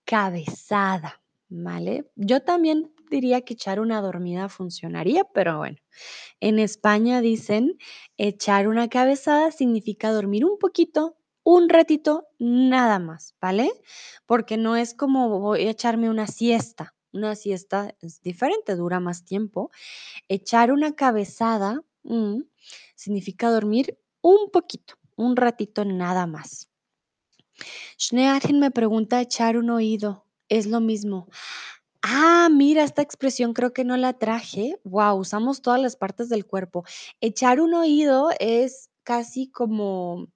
cabezada, ¿vale? Yo también diría que echar una dormida funcionaría, pero bueno, en España dicen echar una cabezada significa dormir un poquito, un ratito, nada más, ¿vale? Porque no es como voy a echarme una siesta. Una siesta es diferente, dura más tiempo. Echar una cabezada, mm, significa dormir un poquito, un ratito nada más. Schneeartin me pregunta echar un oído, es lo mismo. Ah, mira, esta expresión creo que no la traje. Guau, usamos todas las partes del cuerpo. Echar un oído es casi como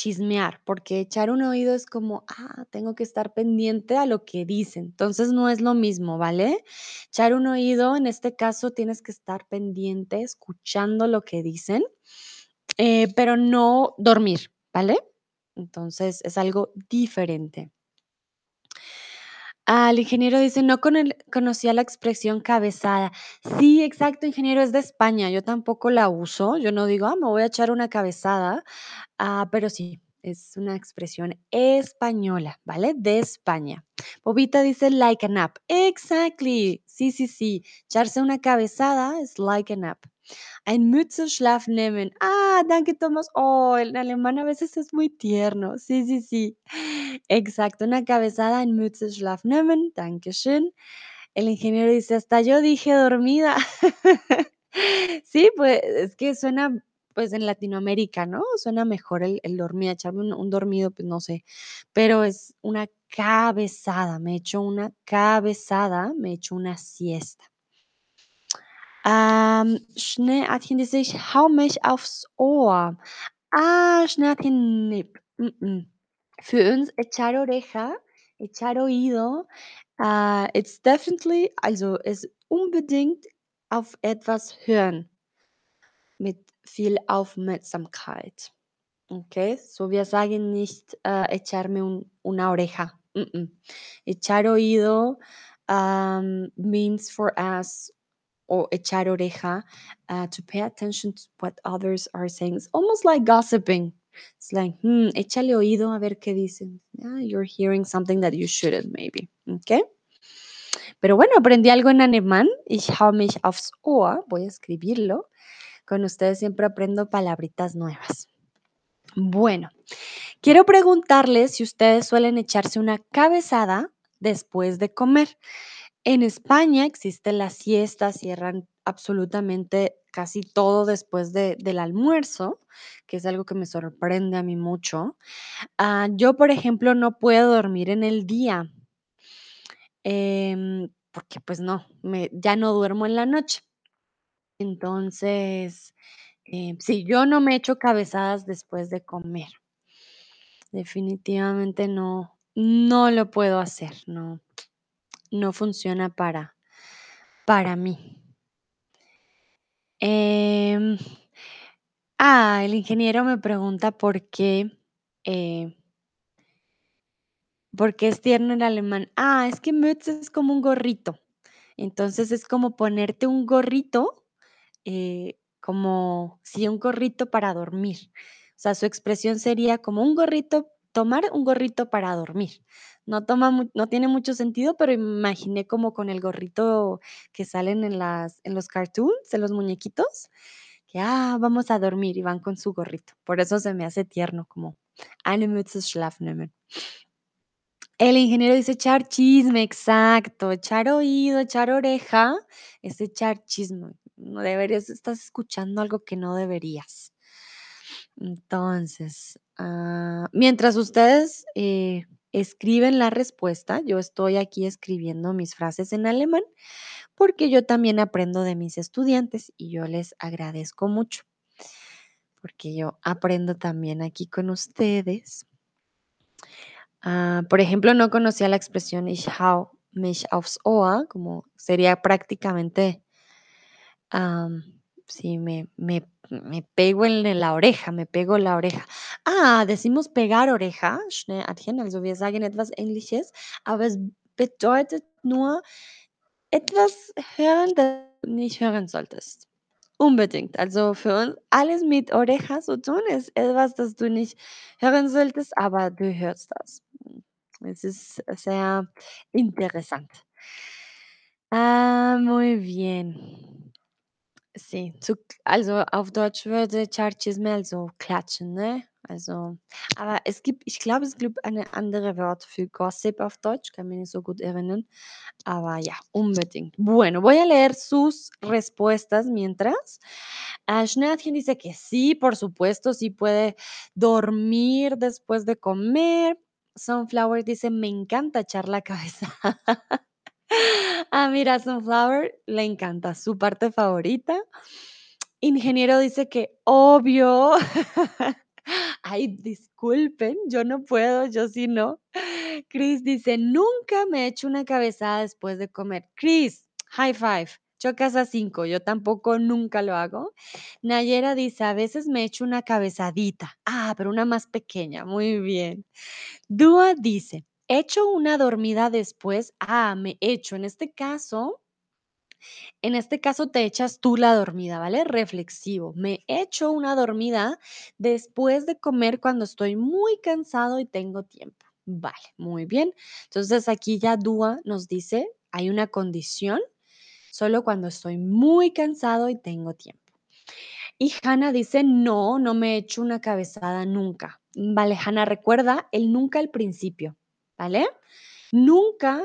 chismear, porque echar un oído es como, ah, tengo que estar pendiente a lo que dicen. Entonces, no es lo mismo, ¿vale? Echar un oído, en este caso, tienes que estar pendiente, escuchando lo que dicen, eh, pero no dormir, ¿vale? Entonces, es algo diferente. Ah, el ingeniero dice: "No con el conocía la expresión cabezada". Sí, exacto, ingeniero, es de España, yo tampoco la uso, yo no digo: "Ah, me voy a echar una cabezada", ah, pero sí, es una expresión española, ¿vale? De España. Bobita dice: "Like a nap". Exactly. Sí, sí, sí. Echarse una cabezada es like a nap. Ein Mützenschlaf nehmen. Ah, danke, Thomas. Oh, el alemán a veces es muy tierno. Sí, sí, sí. Exacto, una cabezada, ein Mützenschlaf nehmen. Danke schön. El ingeniero dice: "Hasta yo dije dormida". Sí, pues, es que suena, pues, en Latinoamérica, ¿no? Suena mejor el el dormir, echarme un dormido, pues, no sé, pero es una cabezada, me echo una cabezada, me echo una siesta. Ähm, Schneeätchen dice: "Ich hau mich aufs Ohr". Ah, Schneeätchen, ne, mm, mm. Für uns echar oreja, echar oído, ah, it's definitely also, es unbedingt auf etwas hören viel Aufmerksamkeit, okay? So, wir sagen nicht, äh, echarme un una oreja, mm, mm. Echar oído, um, means for us or echar oreja, uh, to pay attention to what others are saying. It's almost like gossiping. It's like, mm, échale oído a ver qué dicen. Yeah, you're hearing something that you shouldn't maybe, okay? Pero bueno, aprendí algo en alemán. Ich hau mich aufs Ohr, voy a escribirlo. Con ustedes siempre aprendo palabritas nuevas. Bueno, quiero preguntarles si ustedes suelen echarse una cabezada después de comer. En España existe la siesta, cierran absolutamente casi todo después de- del almuerzo, que es algo que me sorprende a mí mucho. Ah, yo, por ejemplo, no puedo dormir en el día, em, porque pues no, ya no duermo en la noche. Entonces, eh, sí, yo no me echo cabezadas después de comer. Definitivamente no, no lo puedo hacer, no, no funciona para, para mí. Em, ah, el ingeniero me pregunta por qué, eh, por qué es tierno en alemán. Ah, es que Mütze es como un gorrito. Entonces es como ponerte un gorrito eh, como si un gorrito para dormir. O sea, su expresión sería como un gorrito, tomar un gorrito para dormir. No, toma, no tiene mucho sentido, pero imaginé como con el gorrito que salen en, las, en los cartoons, en los muñequitos, que, ah, vamos a dormir y van con su gorrito. Por eso se me hace tierno, como eine Mütze Schlaf nehmen. El ingeniero dice echar chisme, exacto, echar oído, echar oreja, es echar chisme. No deberías, estás escuchando algo que no deberías. Entonces, ah, mientras ustedes eh, escriben la respuesta, yo estoy aquí escribiendo mis frases en alemán porque yo también aprendo de mis estudiantes y yo les agradezco mucho porque yo aprendo también aquí con ustedes. Ah, por ejemplo, no conocía la expresión ich hau mich aufs Ohr, como sería prácticamente, am, sí, me, me, me pego en la oreja, me pego la oreja. Ah, decimos pegar oreja, Schnelladchen, also wir sagen etwas Ähnliches, aber es bedeutet nur etwas hören, das du nicht hören solltest. Unbedingt. Also für uns alles mit Oreja zu tun ist etwas, das du nicht hören solltest, aber du hörst das. Es ist sehr interessant. Ah, muy bien. Sí, zu also auf Deutsch würde Charchisme also klatschen, ne? Also, aber es gibt ich glaube, es gibt eine andere Wort für Gossip auf Deutsch, kann mich nicht so gut erinnern, aber ja, unbedingt. Bueno, voy a leer sus respuestas mientras. Ah, Schneadchen dice que sí, por supuesto, sí puede dormir después de comer. Sunflower dice: "Me encanta echar la cabeza". Ah, mira, Sunflower le encanta, su parte favorita. Ingeniero dice que obvio. Ay, disculpen, yo no puedo, yo sí no. Chris dice, nunca me he hecho una cabezada después de comer. Chris, high five. Chocas a cinco, yo tampoco nunca lo hago. Nayera dice, a veces me echo una cabezadita. Ah, pero una más pequeña, muy bien. Dua dice, hecho una dormida después. Ah, me echo. En este caso, en este caso te echas tú la dormida, ¿vale? Reflexivo. Me echo una dormida después de comer cuando estoy muy cansado y tengo tiempo. Vale, muy bien. Entonces aquí ya Dua nos dice, hay una condición solo cuando estoy muy cansado y tengo tiempo. Y Hannah dice, no, no me he hecho una cabezada nunca. Vale, Hannah, recuerda el nunca al principio, ¿vale? Nunca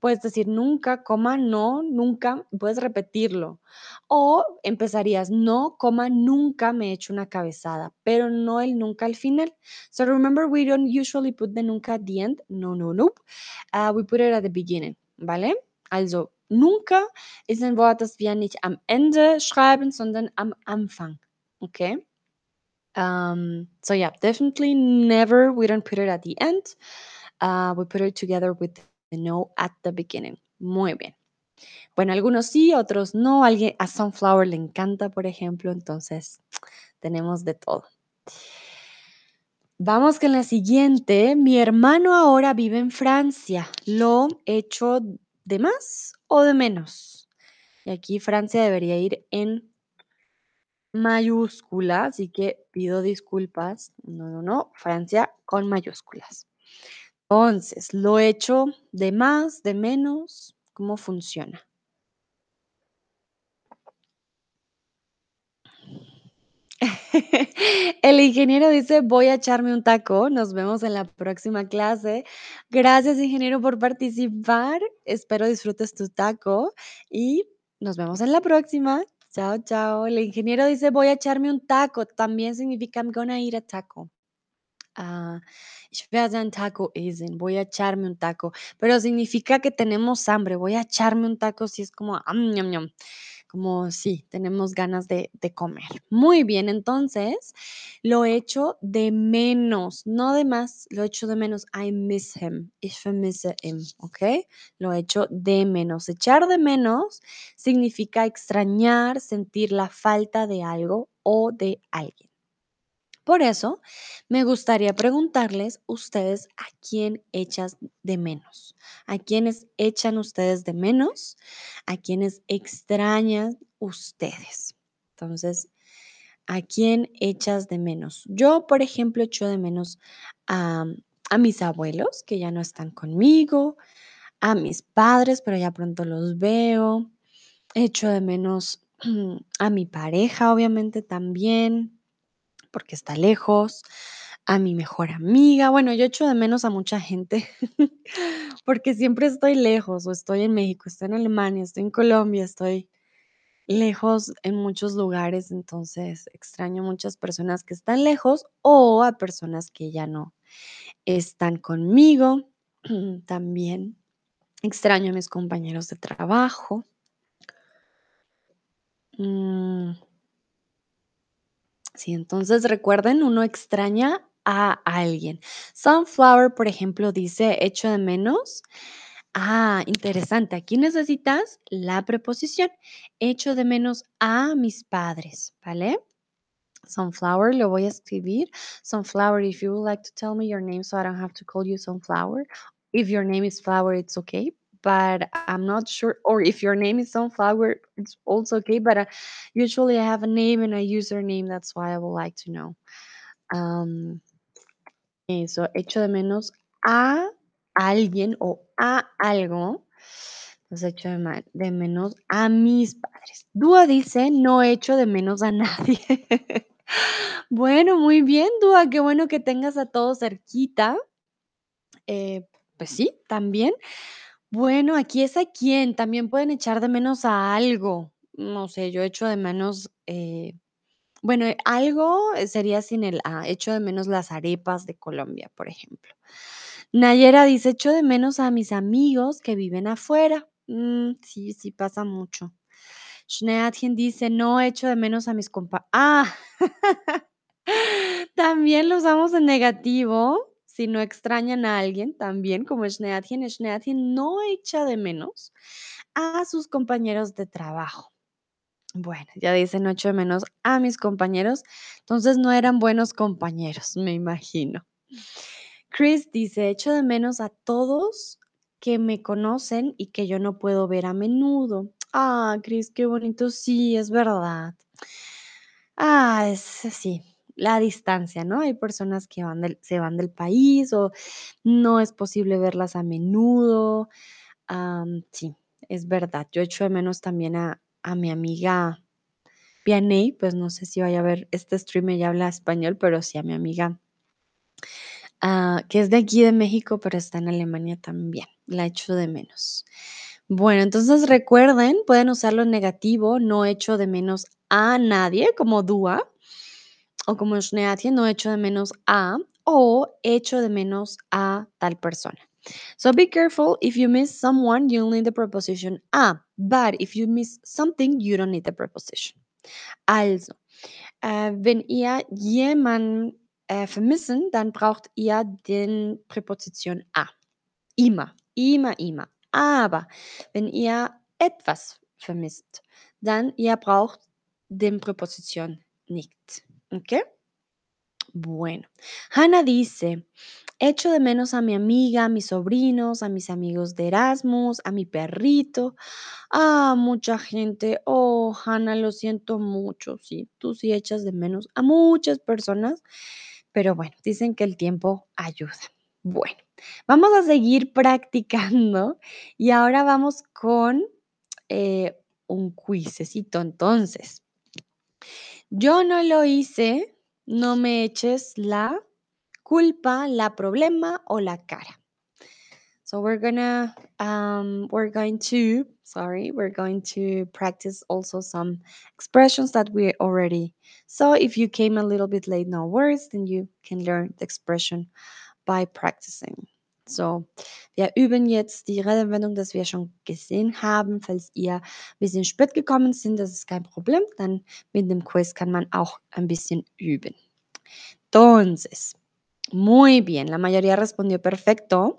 Puedes decir nunca, coma, no, nunca, puedes repetirlo. O empezarías, no, coma, nunca me he hecho una cabezada, pero no el nunca al final. So remember, we don't usually put the nunca at the end. No, no, nope. Uh, we put it at the beginning, ¿vale? Also, nunca ist ein Wort, das wir nicht am Ende schreiben, sondern am Anfang. Okay? Um, so yeah, definitely never, we don't put it at the end. Uh, we put it together with the no at the beginning. Muy bien. Bueno, algunos sí, otros no. Alguien, a Sunflower le encanta, por ejemplo, entonces tenemos de todo. Vamos con la siguiente. Mi hermano ahora vive en Francia. ¿Lo hecho de más o de menos? Y aquí Francia debería ir en mayúscula, así que pido disculpas. No, no, no. Francia con mayúsculas. Entonces, ¿lo hecho de más, de menos? ¿Cómo funciona? El ingeniero dice: "Voy a echarme un taco, nos vemos en la próxima clase". Gracias, ingeniero, por participar. Espero disfrutes tu taco y nos vemos en la próxima. Chao, chao. El ingeniero dice: "Voy a echarme un taco", también significa I'm gonna eat a taco. Ah, werde ein Taco essen, voy a echarme un taco, pero significa que tenemos hambre, voy a echarme un taco, si es como, ñam, ñam, como sí, tenemos ganas de, comer. Muy bien, entonces lo echo de menos, no de más, lo echo de menos. I miss him, ich vermisse ihn, ¿ok? Lo echo de menos. Echar de menos significa extrañar, sentir la falta de algo o de alguien. Por eso, me gustaría preguntarles ustedes a quién echas de menos, a quiénes echan ustedes de menos, a quiénes extrañan ustedes. Entonces, ¿a quién echas de menos? Yo, por ejemplo, echo de menos a, a mis abuelos, que ya no están conmigo, a mis padres, pero ya pronto los veo. Echo de menos a mi pareja, obviamente también porque está lejos, a mi mejor amiga. Bueno, yo echo de menos a mucha gente porque siempre estoy lejos o estoy en México, estoy en Alemania, estoy en Colombia, estoy lejos en muchos lugares, entonces extraño muchas personas que están lejos o a personas que ya no están conmigo. También extraño a mis compañeros de trabajo. Mm, Sí, entonces recuerden, uno extraña a alguien. Sunflower, por ejemplo, dice hecho de menos. Ah, interesante. Aquí necesitas la preposición. Echo de menos a mis padres, ¿vale? Sunflower, lo voy a escribir. Sunflower, if you would like to tell me your name so I don't have to call you Sunflower. If your name is Flower, it's okay. But I'm not sure. Or if your name is Sunflower, it's also okay. But uh, usually I have a name and a username. That's why I would like to know. Um, eso, echo de menos a alguien o a algo. Entonces echo de, de menos a mis padres. Dúa dice, no echo de menos a nadie. Bueno, muy bien, Dúa, qué bueno que tengas a todos cerquita. Eh, pues sí, también. Bueno, aquí es a quién, también pueden echar de menos a algo. No sé, yo echo de menos, eh, bueno, eh, algo eh, sería sin el A, echo de menos las arepas de Colombia, por ejemplo. Nayera dice, echo de menos a mis amigos que viven afuera. Mm, sí, sí pasa mucho. Schneatchen dice, no echo de menos a mis compa. Ah, también lo usamos en negativo. Si no extrañan a alguien, también como Schneatchen, Schneatchen no echa de menos a sus compañeros de trabajo. Bueno, ya dice, no echo de menos a mis compañeros. Entonces no eran buenos compañeros, me imagino. Chris dice, echo de menos a todos que me conocen y que yo no puedo ver a menudo. Ah, Chris, qué bonito. Sí, es verdad. Ah, es así, la distancia, ¿no? Hay personas que van se van del país o no es posible verlas a menudo. Sí, es verdad. Yo echo de menos también a, a mi amiga Vianney, pues no sé si vaya a ver este stream, ella habla español, pero sí a mi amiga ah, que es de aquí de México, pero está en Alemania también. La echo de menos. Bueno, entonces recuerden, pueden usarlo en negativo, no echo de menos a nadie, como Dua, o como Schneatje, no echo de menos a, o echo de menos a tal persona. So be careful, if you miss someone, you'll need the preposition a, but if you miss something, you don't need the preposition. Also, äh, wenn ihr jemanden äh, vermissen, dann braucht ihr den Präposition a. Immer, immer, immer. Aber wenn ihr etwas vermisst, dann ihr braucht den Präposition nicht. ¿Ok? Bueno, Hannah dice, echo de menos a mi amiga, a mis sobrinos, a mis amigos de Erasmus, a mi perrito. Ah, mucha gente. Oh, Hannah, lo siento mucho. Sí, tú sí echas de menos a muchas personas, pero bueno, dicen que el tiempo ayuda. Bueno, vamos a seguir practicando y ahora vamos con eh, un cuisecito entonces. Yo no lo hice, no me eches la culpa, la problema o la cara. So we're gonna um, we're going to sorry we're going to practice also some expressions that we already saw. If you came a little bit late, no worries, then you can learn the expression by practicing. So, wir üben jetzt die Redewendung, das wir schon gesehen haben. Falls ihr ein bisschen spät gekommen sind, das ist kein Problem. Dann mit dem Quiz kann man auch ein bisschen üben. Entonces, muy bien, la mayoría respondió perfecto.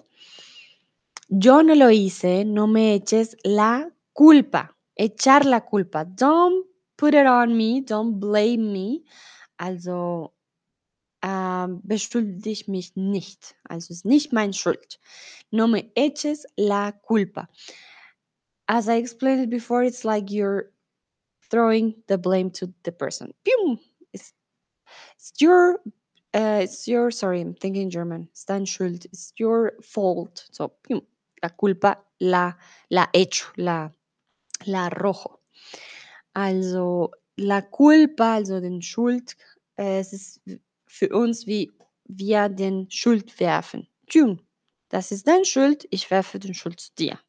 Yo no lo hice, no me eches la culpa. Echar la culpa. Don't put it on me, don't blame me. Also, ähm, beschuldig mich nicht. Also, ist nicht mein Schuld. No me eches la culpa. As I explained it before, it's like you're throwing the blame to the person. Pium! It's, it's your uh, it's your sorry, I'm thinking German. It's dein Schuld. It's your fault. So, pium, la culpa la la echo, la la arrojo. Also la culpa, also den Schuld, es ist für uns wie wir den Schuld werfen. Tschun, das ist dein Schuld, ich werfe den Schuld dir.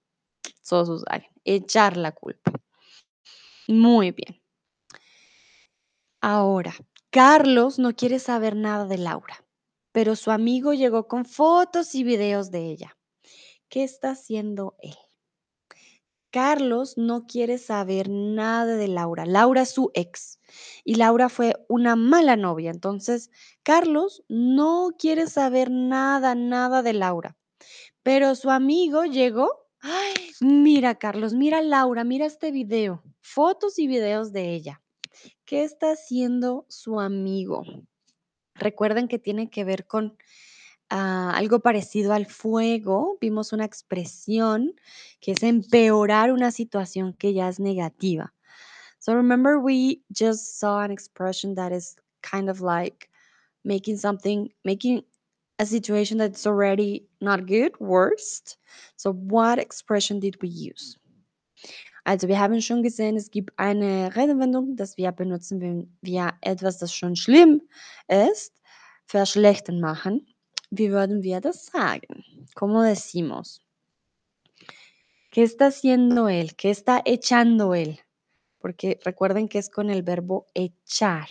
Sozusagen. Echar la culpa. Muy bien. Ahora, Carlos no quiere saber nada de Laura, pero su amigo llegó con fotos y videos de ella. ¿Qué está haciendo él? Carlos no quiere saber nada de Laura. Laura es su ex y Laura fue una mala novia. Entonces, Carlos no quiere saber nada, nada de Laura. Pero su amigo llegó. Ay, mira, Carlos, mira Laura, mira este video. Fotos y videos de ella. ¿Qué está haciendo su amigo? Recuerden que tiene que ver con ah, algo parecido al fuego. Vimos una expresión que es empeorar una situación que ya es negativa. So remember we just saw an expression that is kind of like making something, making a situation that's already not good worst. So what expression did we use? Also wir haben schon gesehen, es gibt eine Redewendung, das wir benutzen, wenn wir etwas, das schon schlimm ist, verschlechtern machen. Wie würden wir? ¿Cómo decimos? ¿Qué está haciendo él? ¿Qué está echando él? Porque recuerden que es con el verbo echar.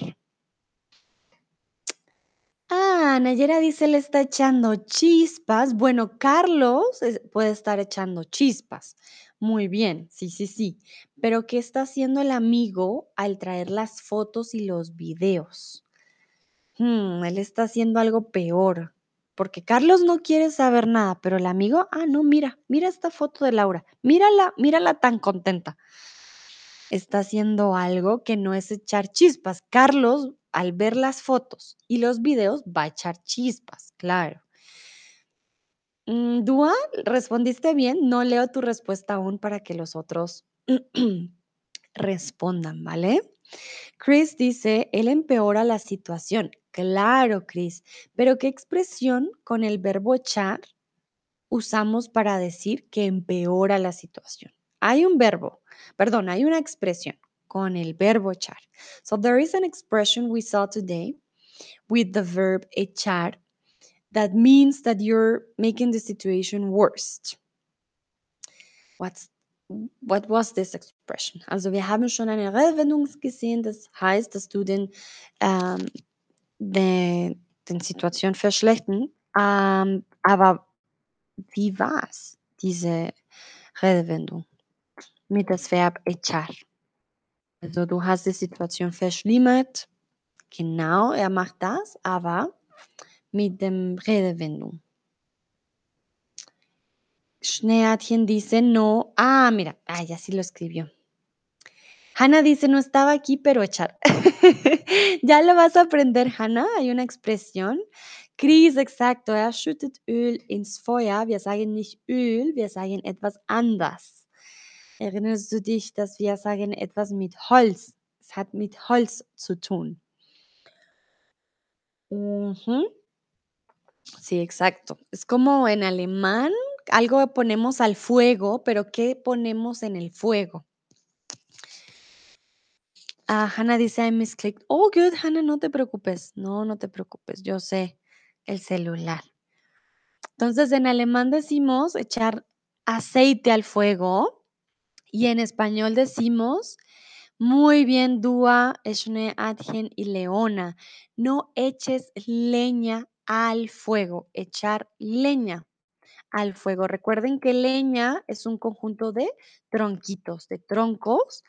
Ah, Nayera dice le está echando chispas. Bueno, Carlos puede estar echando chispas. Muy bien, sí, sí, sí. Pero ¿qué está haciendo el amigo al traer las fotos y los videos? Hmm, él está haciendo algo peor. Porque Carlos no quiere saber nada, pero el amigo, ah, no, mira, mira esta foto de Laura. Mírala, mírala tan contenta. Está haciendo algo que no es echar chispas. Carlos, al ver las fotos y los videos, va a echar chispas, claro. Mm, Dua, respondiste bien. No leo tu respuesta aún para que los otros respondan, ¿vale? Chris dice, él empeora la situación. Claro, Chris, pero ¿qué expresión con el verbo echar usamos para decir que empeora la situación? Hay un verbo, perdón, hay una expresión con el verbo echar. So there is an expression we saw today with the verb echar that means that you're making the situation worse. What's what was this expression? Also wir haben schon eine Redewendung gesehen, das heißt, dass du ähm, den, den Situation verschlechtern. Ähm, aber wie war's, diese Redewendung mit das Verb echar? Also du hast die Situation verschlimmert. Genau, er macht das, aber mit dem Redewendung. Schneeatchen dice no. Ah, mira, ah, ya sí lo escribió. Hannah dice no estaba aquí, pero echar. ya lo vas a aprender, Hannah. Hay una expresión. Chris, exacto. Er schüttet Öl ins Feuer. Wir sagen nicht Öl, wir sagen etwas anders. Erinnerst du dich, dass wir sagen etwas mit Holz? Es hat mit Holz zu tun. Sí, exacto. Es como en alemán, algo ponemos al fuego, pero ¿qué ponemos en el fuego? Ah, Hannah dice, I misclicked. Oh, good, Hannah, no te preocupes. No, no te preocupes. Yo sé el celular. Entonces, en alemán decimos echar aceite al fuego y en español decimos, muy bien, Dúa, Eshne, Adjen y Leona, no eches leña al fuego, echar leña al fuego. Recuerden que leña es un conjunto de tronquitos, de troncos,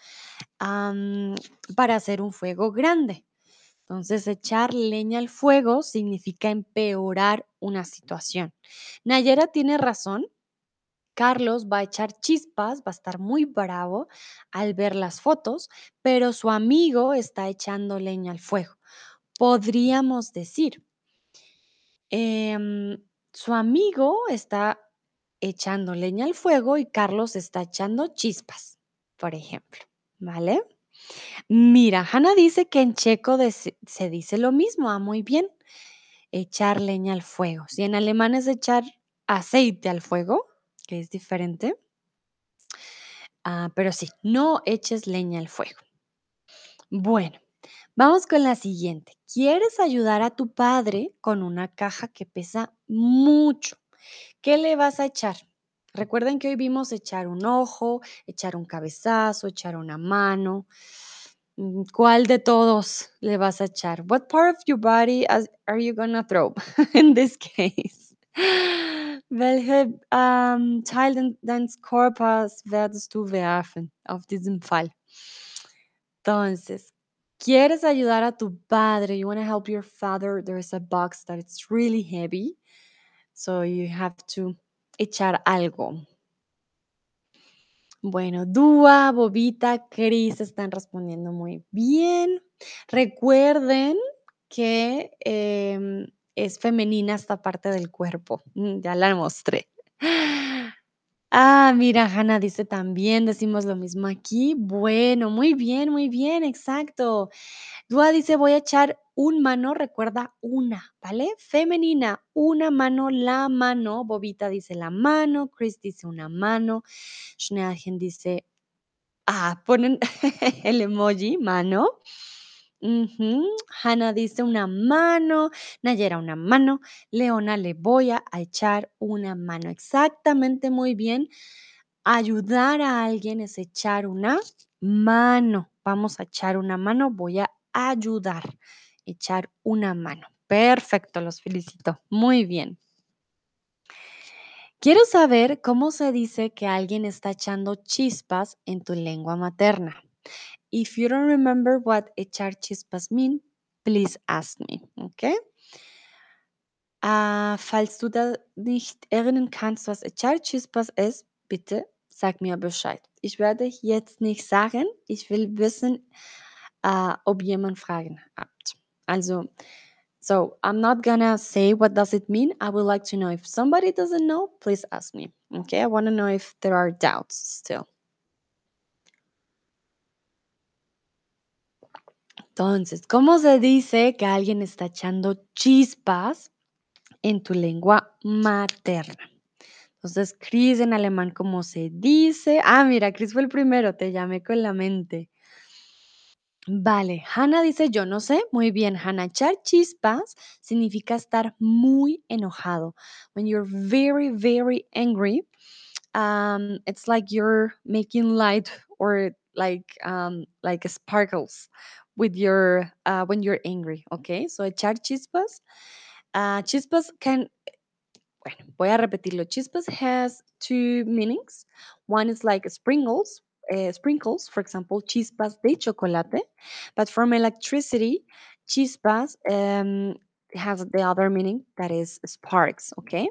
para hacer un fuego grande. Entonces, echar leña al fuego significa empeorar una situación. Nayera tiene razón. Carlos va a echar chispas, va a estar muy bravo al ver las fotos, pero su amigo está echando leña al fuego. Podríamos decir, em, su amigo está echando leña al fuego y Carlos está echando chispas, por ejemplo, ¿vale? Mira, Hannah dice que en checo se dice lo mismo, ah, muy bien, echar leña al fuego. Si en alemán es echar aceite al fuego, que es diferente, ah, pero sí, no eches leña al fuego. Bueno, vamos con la siguiente. ¿Quieres ayudar a tu padre con una caja que pesa mucho? ¿Qué le vas a echar? Recuerden que hoy vimos echar un ojo, echar un cabezazo, echar una mano. Mm, ¿Cuál de todos le vas a echar? What part of your body are you gonna throw in this case? Welche ähm, Teil de- deines Körpers werdest du werfen auf diesem Fall? Entonces, ¿quieres ayudar a tu padre? You want to help your father? There is a box that it's really heavy, so you have to echar algo. Bueno, Dúa, Bobita, Cris están respondiendo muy bien. Recuerden que em, es femenina esta parte del cuerpo. Mm, Ya la mostré. Ah, mira, Hanna dice también, decimos lo mismo aquí. Bueno, muy bien, muy bien, exacto. Dúa dice, voy a echar un mano, recuerda una, ¿vale? Femenina, una mano, la mano. Bobita dice la mano, Chris dice una mano. Schneagen dice, ah, ponen el emoji, mano. Ujú, Hannah dice una mano, Nayera una mano, Leona le voy a echar una mano. Exactamente, muy bien. Ayudar a alguien es echar una mano. Vamos a echar una mano, voy a ayudar. Echar una mano. Perfecto, los felicito. Muy bien. Quiero saber cómo se dice que alguien está echando chispas en tu lengua materna. If you don't remember what echar chispas mean, please ask me, okay? Ah, falls du da nicht erinnern kannst, was echar chispas ist, bitte sag mir Bescheid. Ich werde jetzt nicht sagen, ich will wissen, ah, ob jemand Fragen hat. Also, so I'm not gonna say what does it mean. I would like to know if somebody doesn't know, please ask me. Okay, I want to know if there are doubts still. Entonces, ¿cómo se dice que alguien está echando chispas en tu lengua materna? Entonces, Chris en alemán, ¿cómo se dice? Ah, mira, Chris fue el primero, te llamé con la mente. Vale, Hannah dice, yo no sé. Muy bien, Hannah. Echar chispas significa estar muy enojado. When you're very, very angry, um, it's like you're making light or like um, like sparkles with your uh, when you're angry. Okay, so echar chispas. Uh, chispas can bueno, voy a repetirlo. Chispas has two meanings. One is like sprinkles, uh, sprinkles, for example, chispas de chocolate. But from electricity, chispas um, has the other meaning that is sparks. Okay.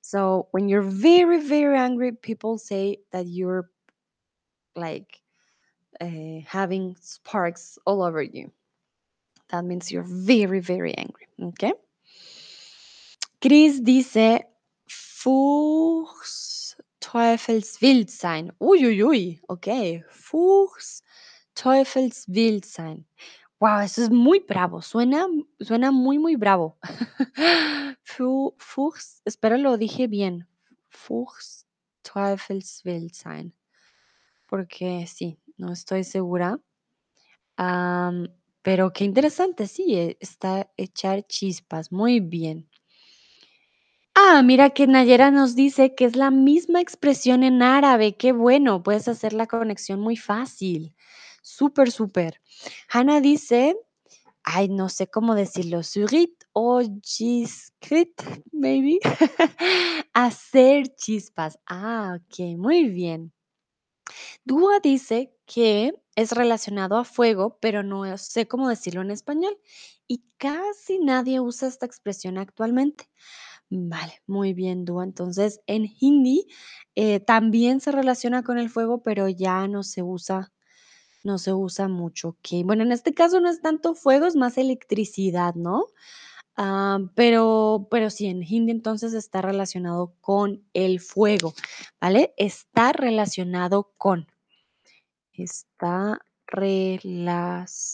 So when you're very, very angry, people say that you're like uh, having sparks all over you. That means you're very, very angry. Okay. Chris dice Fuchs Teufelswild sein. Uiuiui, okay. Fuchs Teufelswild sein. Wow, eso es muy bravo. Suena, suena muy, muy bravo. Fu- Fuchs, espero lo dije bien. Fuchs Teufelswild sein. Porque sí, no estoy segura. Pero qué interesante, sí, eh, está echar chispas, muy bien. Ah, mira que Nayera nos dice que es la misma expresión en árabe, qué bueno, puedes hacer la conexión muy fácil. Súper, súper. Hannah dice, ay, no sé cómo decirlo, surit o jiskrit, maybe. Hacer chispas. Ah, ok, muy bien. Dúa dice que es relacionado a fuego, pero no sé cómo decirlo en español. Y casi nadie usa esta expresión actualmente. Vale, muy bien, Dúa. Entonces, en hindi eh, también se relaciona con el fuego, pero ya no se usa, no se usa mucho. Bueno, en este caso no es tanto fuego, es más electricidad, ¿no? Ah, pero, pero sí, en hindi entonces está relacionado con el fuego, ¿vale? Está relacionado con. Está relacionado,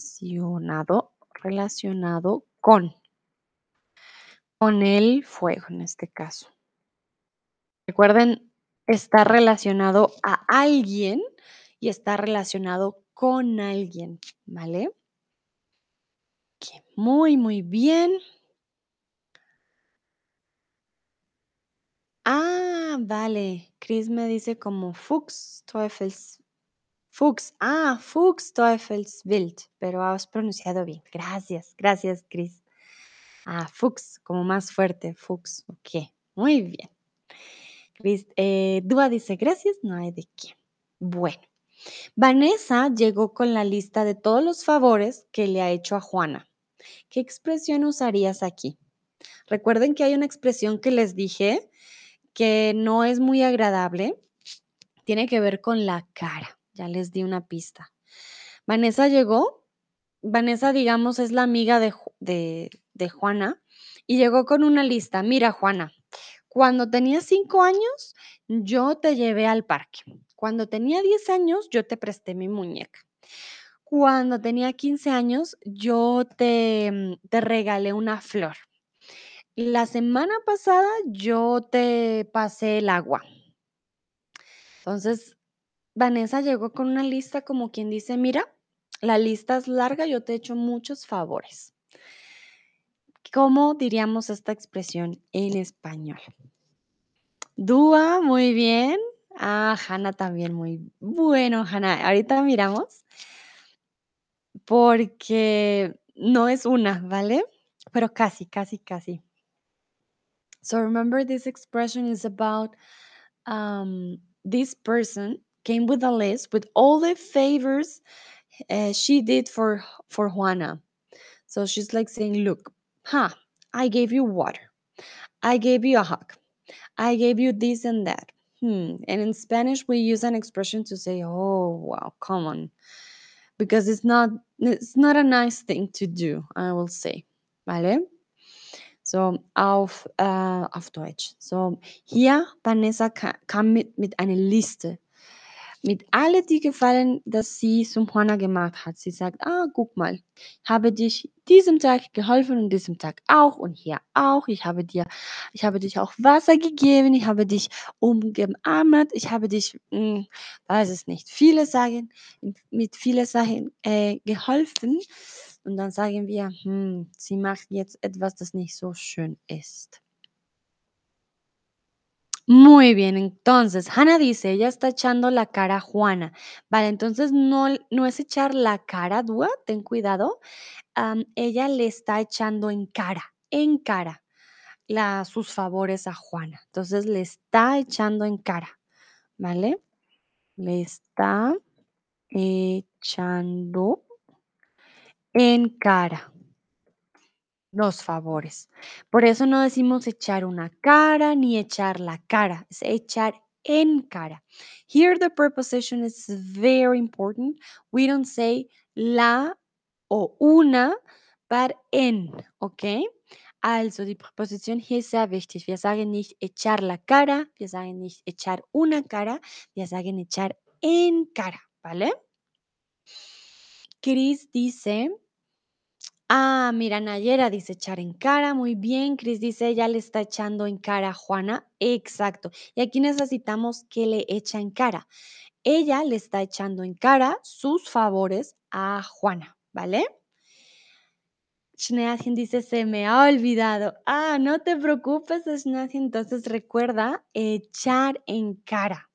relacionado con, con el fuego en este caso. Recuerden, está relacionado a alguien y está relacionado con alguien, ¿vale? Muy, muy bien. Ah, vale. Chris me dice como Fuchs, Teufels. Fuchs. Ah, Fuchs, Teufelswild. Pero has pronunciado bien. Gracias, gracias, Chris. Ah, Fuchs, como más fuerte, Fuchs. Ok, muy bien. Chris, eh, Dúa dice gracias, no hay de qué. Bueno, Vanessa llegó con la lista de todos los favores que le ha hecho a Juana. ¿Qué expresión usarías aquí? Recuerden que hay una expresión que les dije que no es muy agradable. Tiene que ver con la cara. Ya les di una pista. Vanessa llegó. Vanessa, digamos, es la amiga de, de, de Juana y llegó con una lista. Mira, Juana, cuando tenía cinco años, yo te llevé al parque. Cuando tenía 10 años, yo te presté mi muñeca. Cuando tenía 15 años, yo te, mm, te regalé una flor. La semana pasada, yo te pasé el agua. Entonces, Vanessa llegó con una lista como quien dice, mira, la lista es larga, yo te he hecho muchos favores. ¿Cómo diríamos esta expresión en español? Dúa, muy bien. Ah, Hanna también, muy bueno, Hanna. Ahorita miramos porque no es una, ¿vale? Pero casi, casi, casi. So remember this expression is about um, this person came with a list with all the favors uh, she did for for Juana. So she's like saying, "Look, huh? I gave you water. I gave you a hug. I gave you this and that." Hmm. And in Spanish, we use an expression to say, "Oh, wow, come on," because it's not it's not a nice thing to do. I will say, ¿vale? So auf äh, auf Deutsch. So hier Vanessa ka kam mit mit einer Liste mit alle die Gefallen, das sie zum Juana gemacht hat. Sie sagt: „Ah, guck mal, habe dich diesem Tag geholfen und diesem Tag auch und hier auch. Ich habe dir ich habe dich auch Wasser gegeben, ich habe dich umarmt, ich habe dich, hm, weiß es nicht, viele Sachen mit viele Sachen, äh, geholfen.“ Und dann sagen wir: „Hm, sie macht jetzt etwas, das nicht so schön ist.“ Muy bien, entonces, Hannah dice, ella está echando la cara a Juana. Vale, entonces no, no es echar la cara, Dúa, ten cuidado. ella le está echando en cara, en cara, sus favores a Juana. Entonces le está echando en cara, ¿vale? Le está echando en cara. los favores. Por eso no decimos echar una cara ni echar la cara, es echar en cara. Here the preposition is very important. We don't say la o una, but en, okay? Also die Präposition hier ist sehr wichtig. Wir sagen echar la cara, wir sagen nicht echar una cara, wir sagen echar en cara, ¿vale? Chris dice, Ah, mira, Nayera dice echar en cara, muy bien. Chris dice, ella le está echando en cara a Juana. Exacto. Y aquí necesitamos que le echa en cara. Ella le está echando en cara sus favores a Juana, ¿vale? Schneadchen dice, se me ha olvidado. Ah, no te preocupes, Schneadchen. Entonces recuerda echar en cara.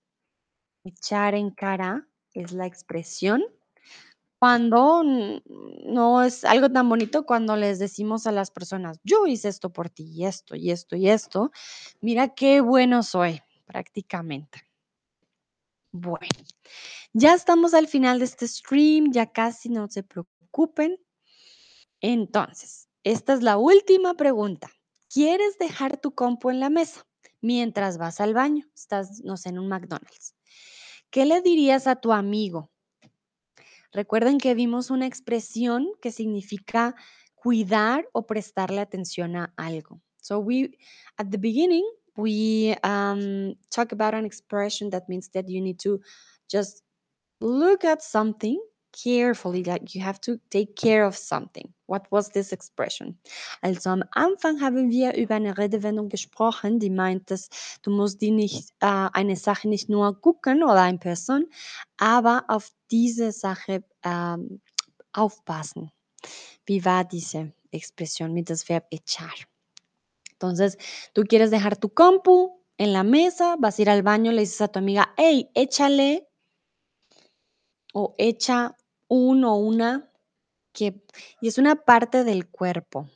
Echar en cara es la expresión cuando no es algo tan bonito cuando les decimos a las personas, yo hice esto por ti y esto y esto y esto. Mira qué bueno soy, prácticamente. Bueno, ya estamos al final de este stream, ya casi no se preocupen. Entonces, esta es la última pregunta. ¿Quieres dejar tu compu en la mesa mientras vas al baño? Estás, no sé, en un McDonald's. ¿Qué le dirías a tu amigo? Recuerden que vimos una expresión que significa cuidar o prestarle atención a algo. So we, at the beginning, we um, talk about an expression that means that you need to just look at something carefully, like you have to take care of something. What was this expression? Also am Anfang haben wir über eine Redewendung gesprochen, die meint, dass du musst die nicht, äh, eine Sache nicht nur gucken oder eine Person, aber auf diese Sache ähm, aufpassen. Wie war diese expresión mit das Verb echar? Entonces, tú quieres dejar tu compu en la mesa, vas a ir al baño, le dices a tu amiga, hey, échale o echa un o una que, y es una parte del cuerpo.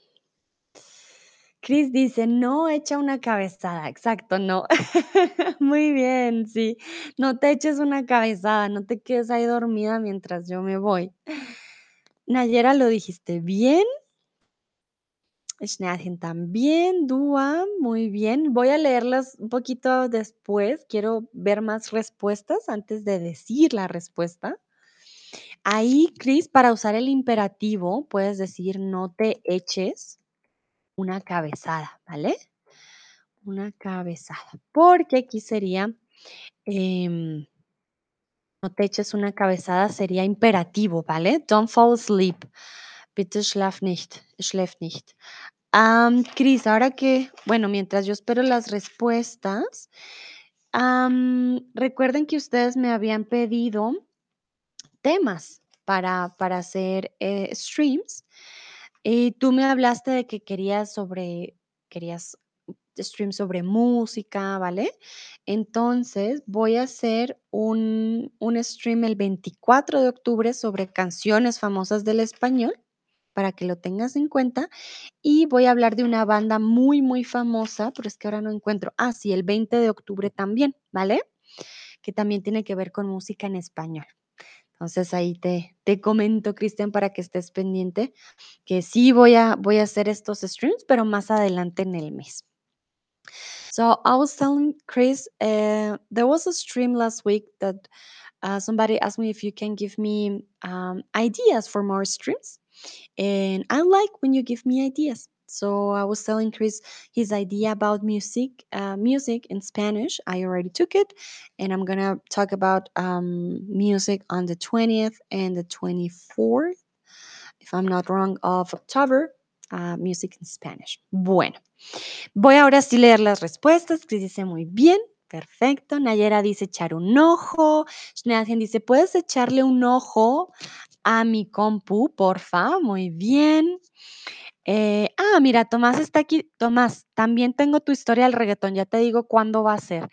Chris dice, no echa una cabezada, exacto, no. Muy bien, sí. No te eches una cabezada, no te quedes ahí dormida mientras yo me voy. Nayera, lo dijiste bien. Schneadchen también, Dua, muy bien. Voy a leerlas un poquito después. Quiero ver más respuestas antes de decir la respuesta. Ahí, Chris, para usar el imperativo, puedes decir no te eches una cabezada, ¿vale? Una cabezada. Porque aquí sería, em, no te eches una cabezada, sería imperativo, ¿vale? Don't fall asleep. Bitte schlaf nicht. Schläft nicht. Um, Cris, ahora que, bueno, mientras yo espero las respuestas, recuerden que ustedes me habían pedido temas para, para hacer eh, streams. Y tú me hablaste de que querías sobre, querías stream sobre música, ¿vale? Entonces voy a hacer un, un stream el 24 de octubre sobre canciones famosas del español para que lo tengas en cuenta. Y voy a hablar de una banda muy, muy famosa, pero es que ahora no encuentro. Ah, sí, el 20 de octubre también, ¿vale? Que también tiene que ver con música en español. Entonces ahí te, te comento, Cristian, para que estés pendiente, que sí voy a, voy a hacer estos streams, pero más adelante en el mes. So I was telling Chris, uh, there was a stream last week that uh, somebody asked me if you can give me um, ideas for more streams. And I like when you give me ideas. So I was telling Chris his idea about music, uh, music in Spanish. I already took it, and I'm gonna talk about um, music on the 20th and the 24th, if I'm not wrong, of October. Uh, music in Spanish. Bueno, voy ahora sí leer las respuestas. Chris dice muy bien. Perfecto. Nayera dice echar un ojo. Dice, ¿puedes echarle un ojo a mi compu, porfa? Muy bien. Eh, ah, mira, Tomás está aquí. Tomás, también tengo tu historia del reggaetón. Ya te digo cuándo va a ser.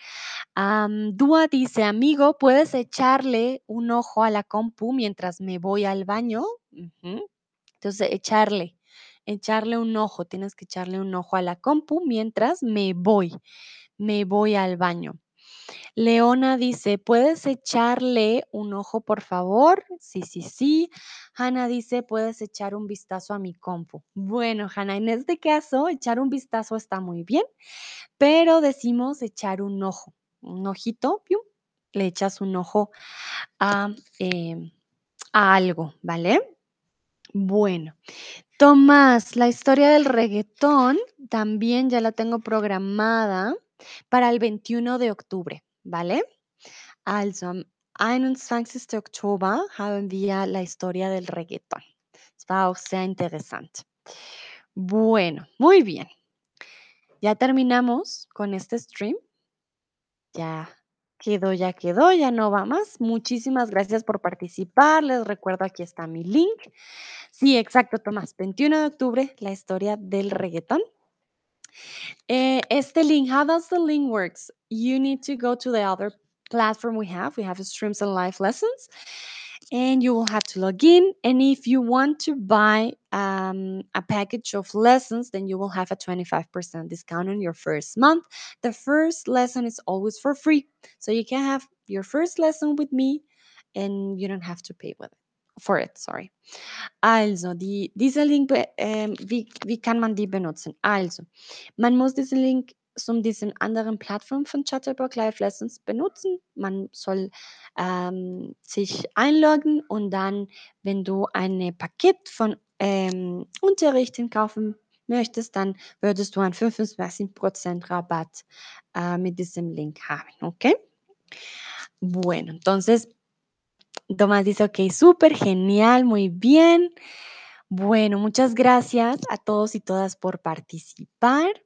Dúa dice, amigo, ¿puedes echarle un ojo a la compu mientras me voy al baño? Entonces, echarle, echarle un ojo. Tienes que echarle un ojo a la compu mientras me voy me voy al baño. Leona dice, ¿puedes echarle un ojo, por favor? Sí, sí, sí. Hanna dice, ¿puedes echar un vistazo a mi compu? Bueno, Hanna, en este caso, echar un vistazo está muy bien, pero decimos echar un ojo, un ojito, le echas un ojo a, em, a algo, ¿vale? Bueno, Tomás, la historia del reggaetón también ya la tengo programada para el 21 de octubre, ¿vale? Also, am 21. Oktober haben wir la historia del reggaetón. Es war interessant. Bueno, muy bien. Ya terminamos con este stream. Ya Quedó, ya quedó, ya no va más. Muchísimas gracias por participar. Les recuerdo, aquí está mi link. Sí, exacto, Tomás. 21 de octubre, la historia del reguetón. Eh, este link, how does the link works? You need to go to the other platform we have. We have streams and live lessons. And you will have to log in. And if you want to buy um, a package of lessons, then you will have a 25% discount on your first month. The first lesson is always for free. So you can have your first lesson with me and you don't have to pay with it, for it. Sorry. Also, die, dieser Link, ähm, wie, wie kann man die benutzen? Also, man muss diesen Link zum diesen anderen Plattform von Chatterbox Live Lessons benutzen. Man soll ähm, sich einloggen und dann, wenn du ein Paket von ähm, Unterrichten kaufen möchtest, dann würdest du einen 25% Rabatt äh, mit diesem Link haben, ¿ok? Bueno, entonces Tomás dice, ok, súper genial, muy bien. Bueno, muchas gracias a todos y todas por participar.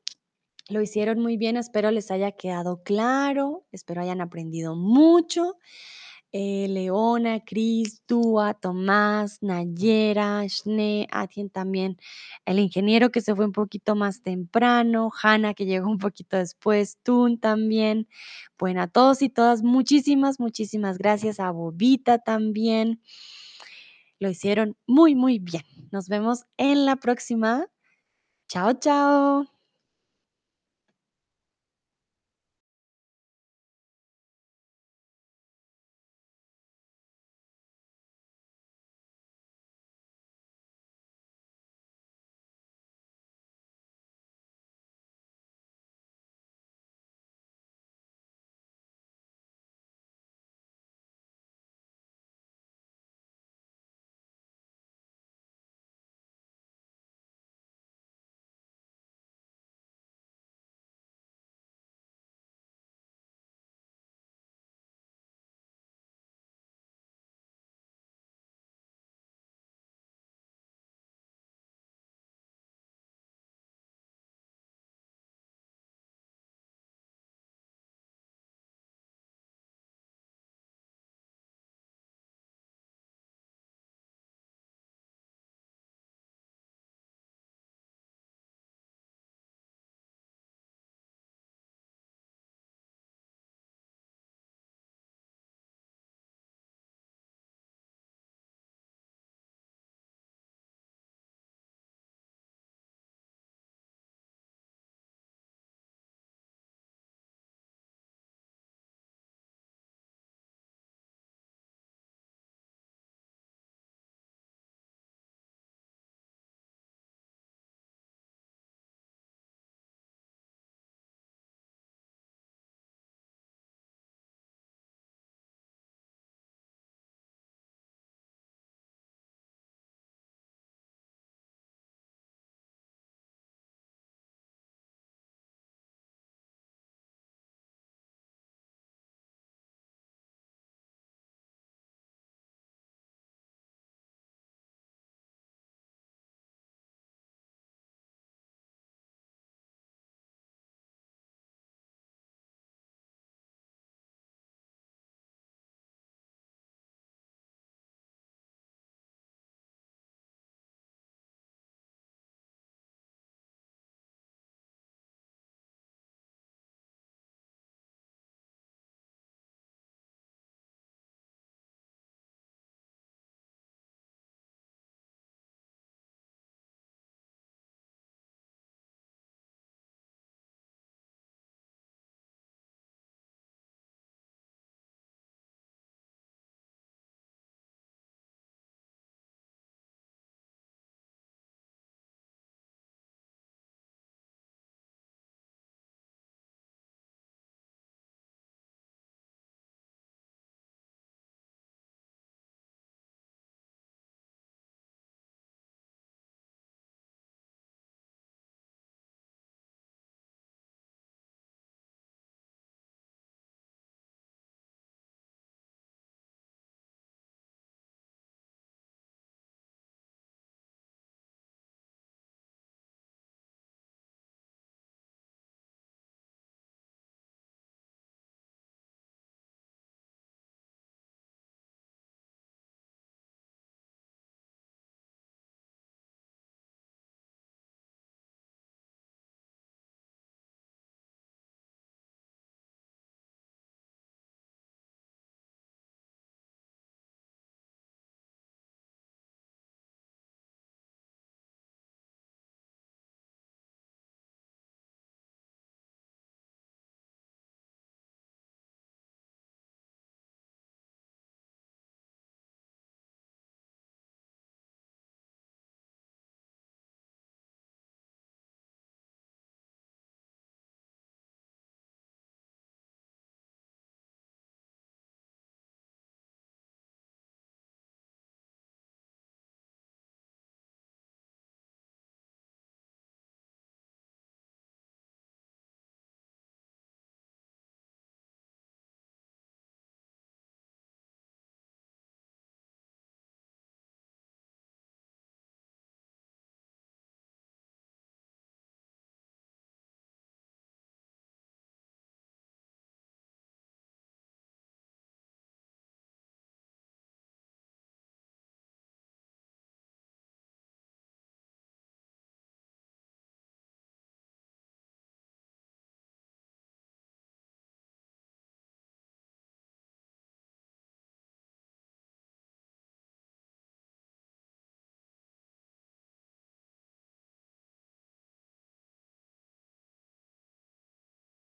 Lo hicieron muy bien, espero les haya quedado claro, espero hayan aprendido mucho. Eh, Leona, Cris, Dúa, Tomás, Nayera, Shne, Atien también, el ingeniero que se fue un poquito más temprano, Hanna que llegó un poquito después, Tun también. Bueno, a todos y todas, muchísimas, muchísimas gracias. A Bobita también. Lo hicieron muy, muy bien. Nos vemos en la próxima. Chao, chao.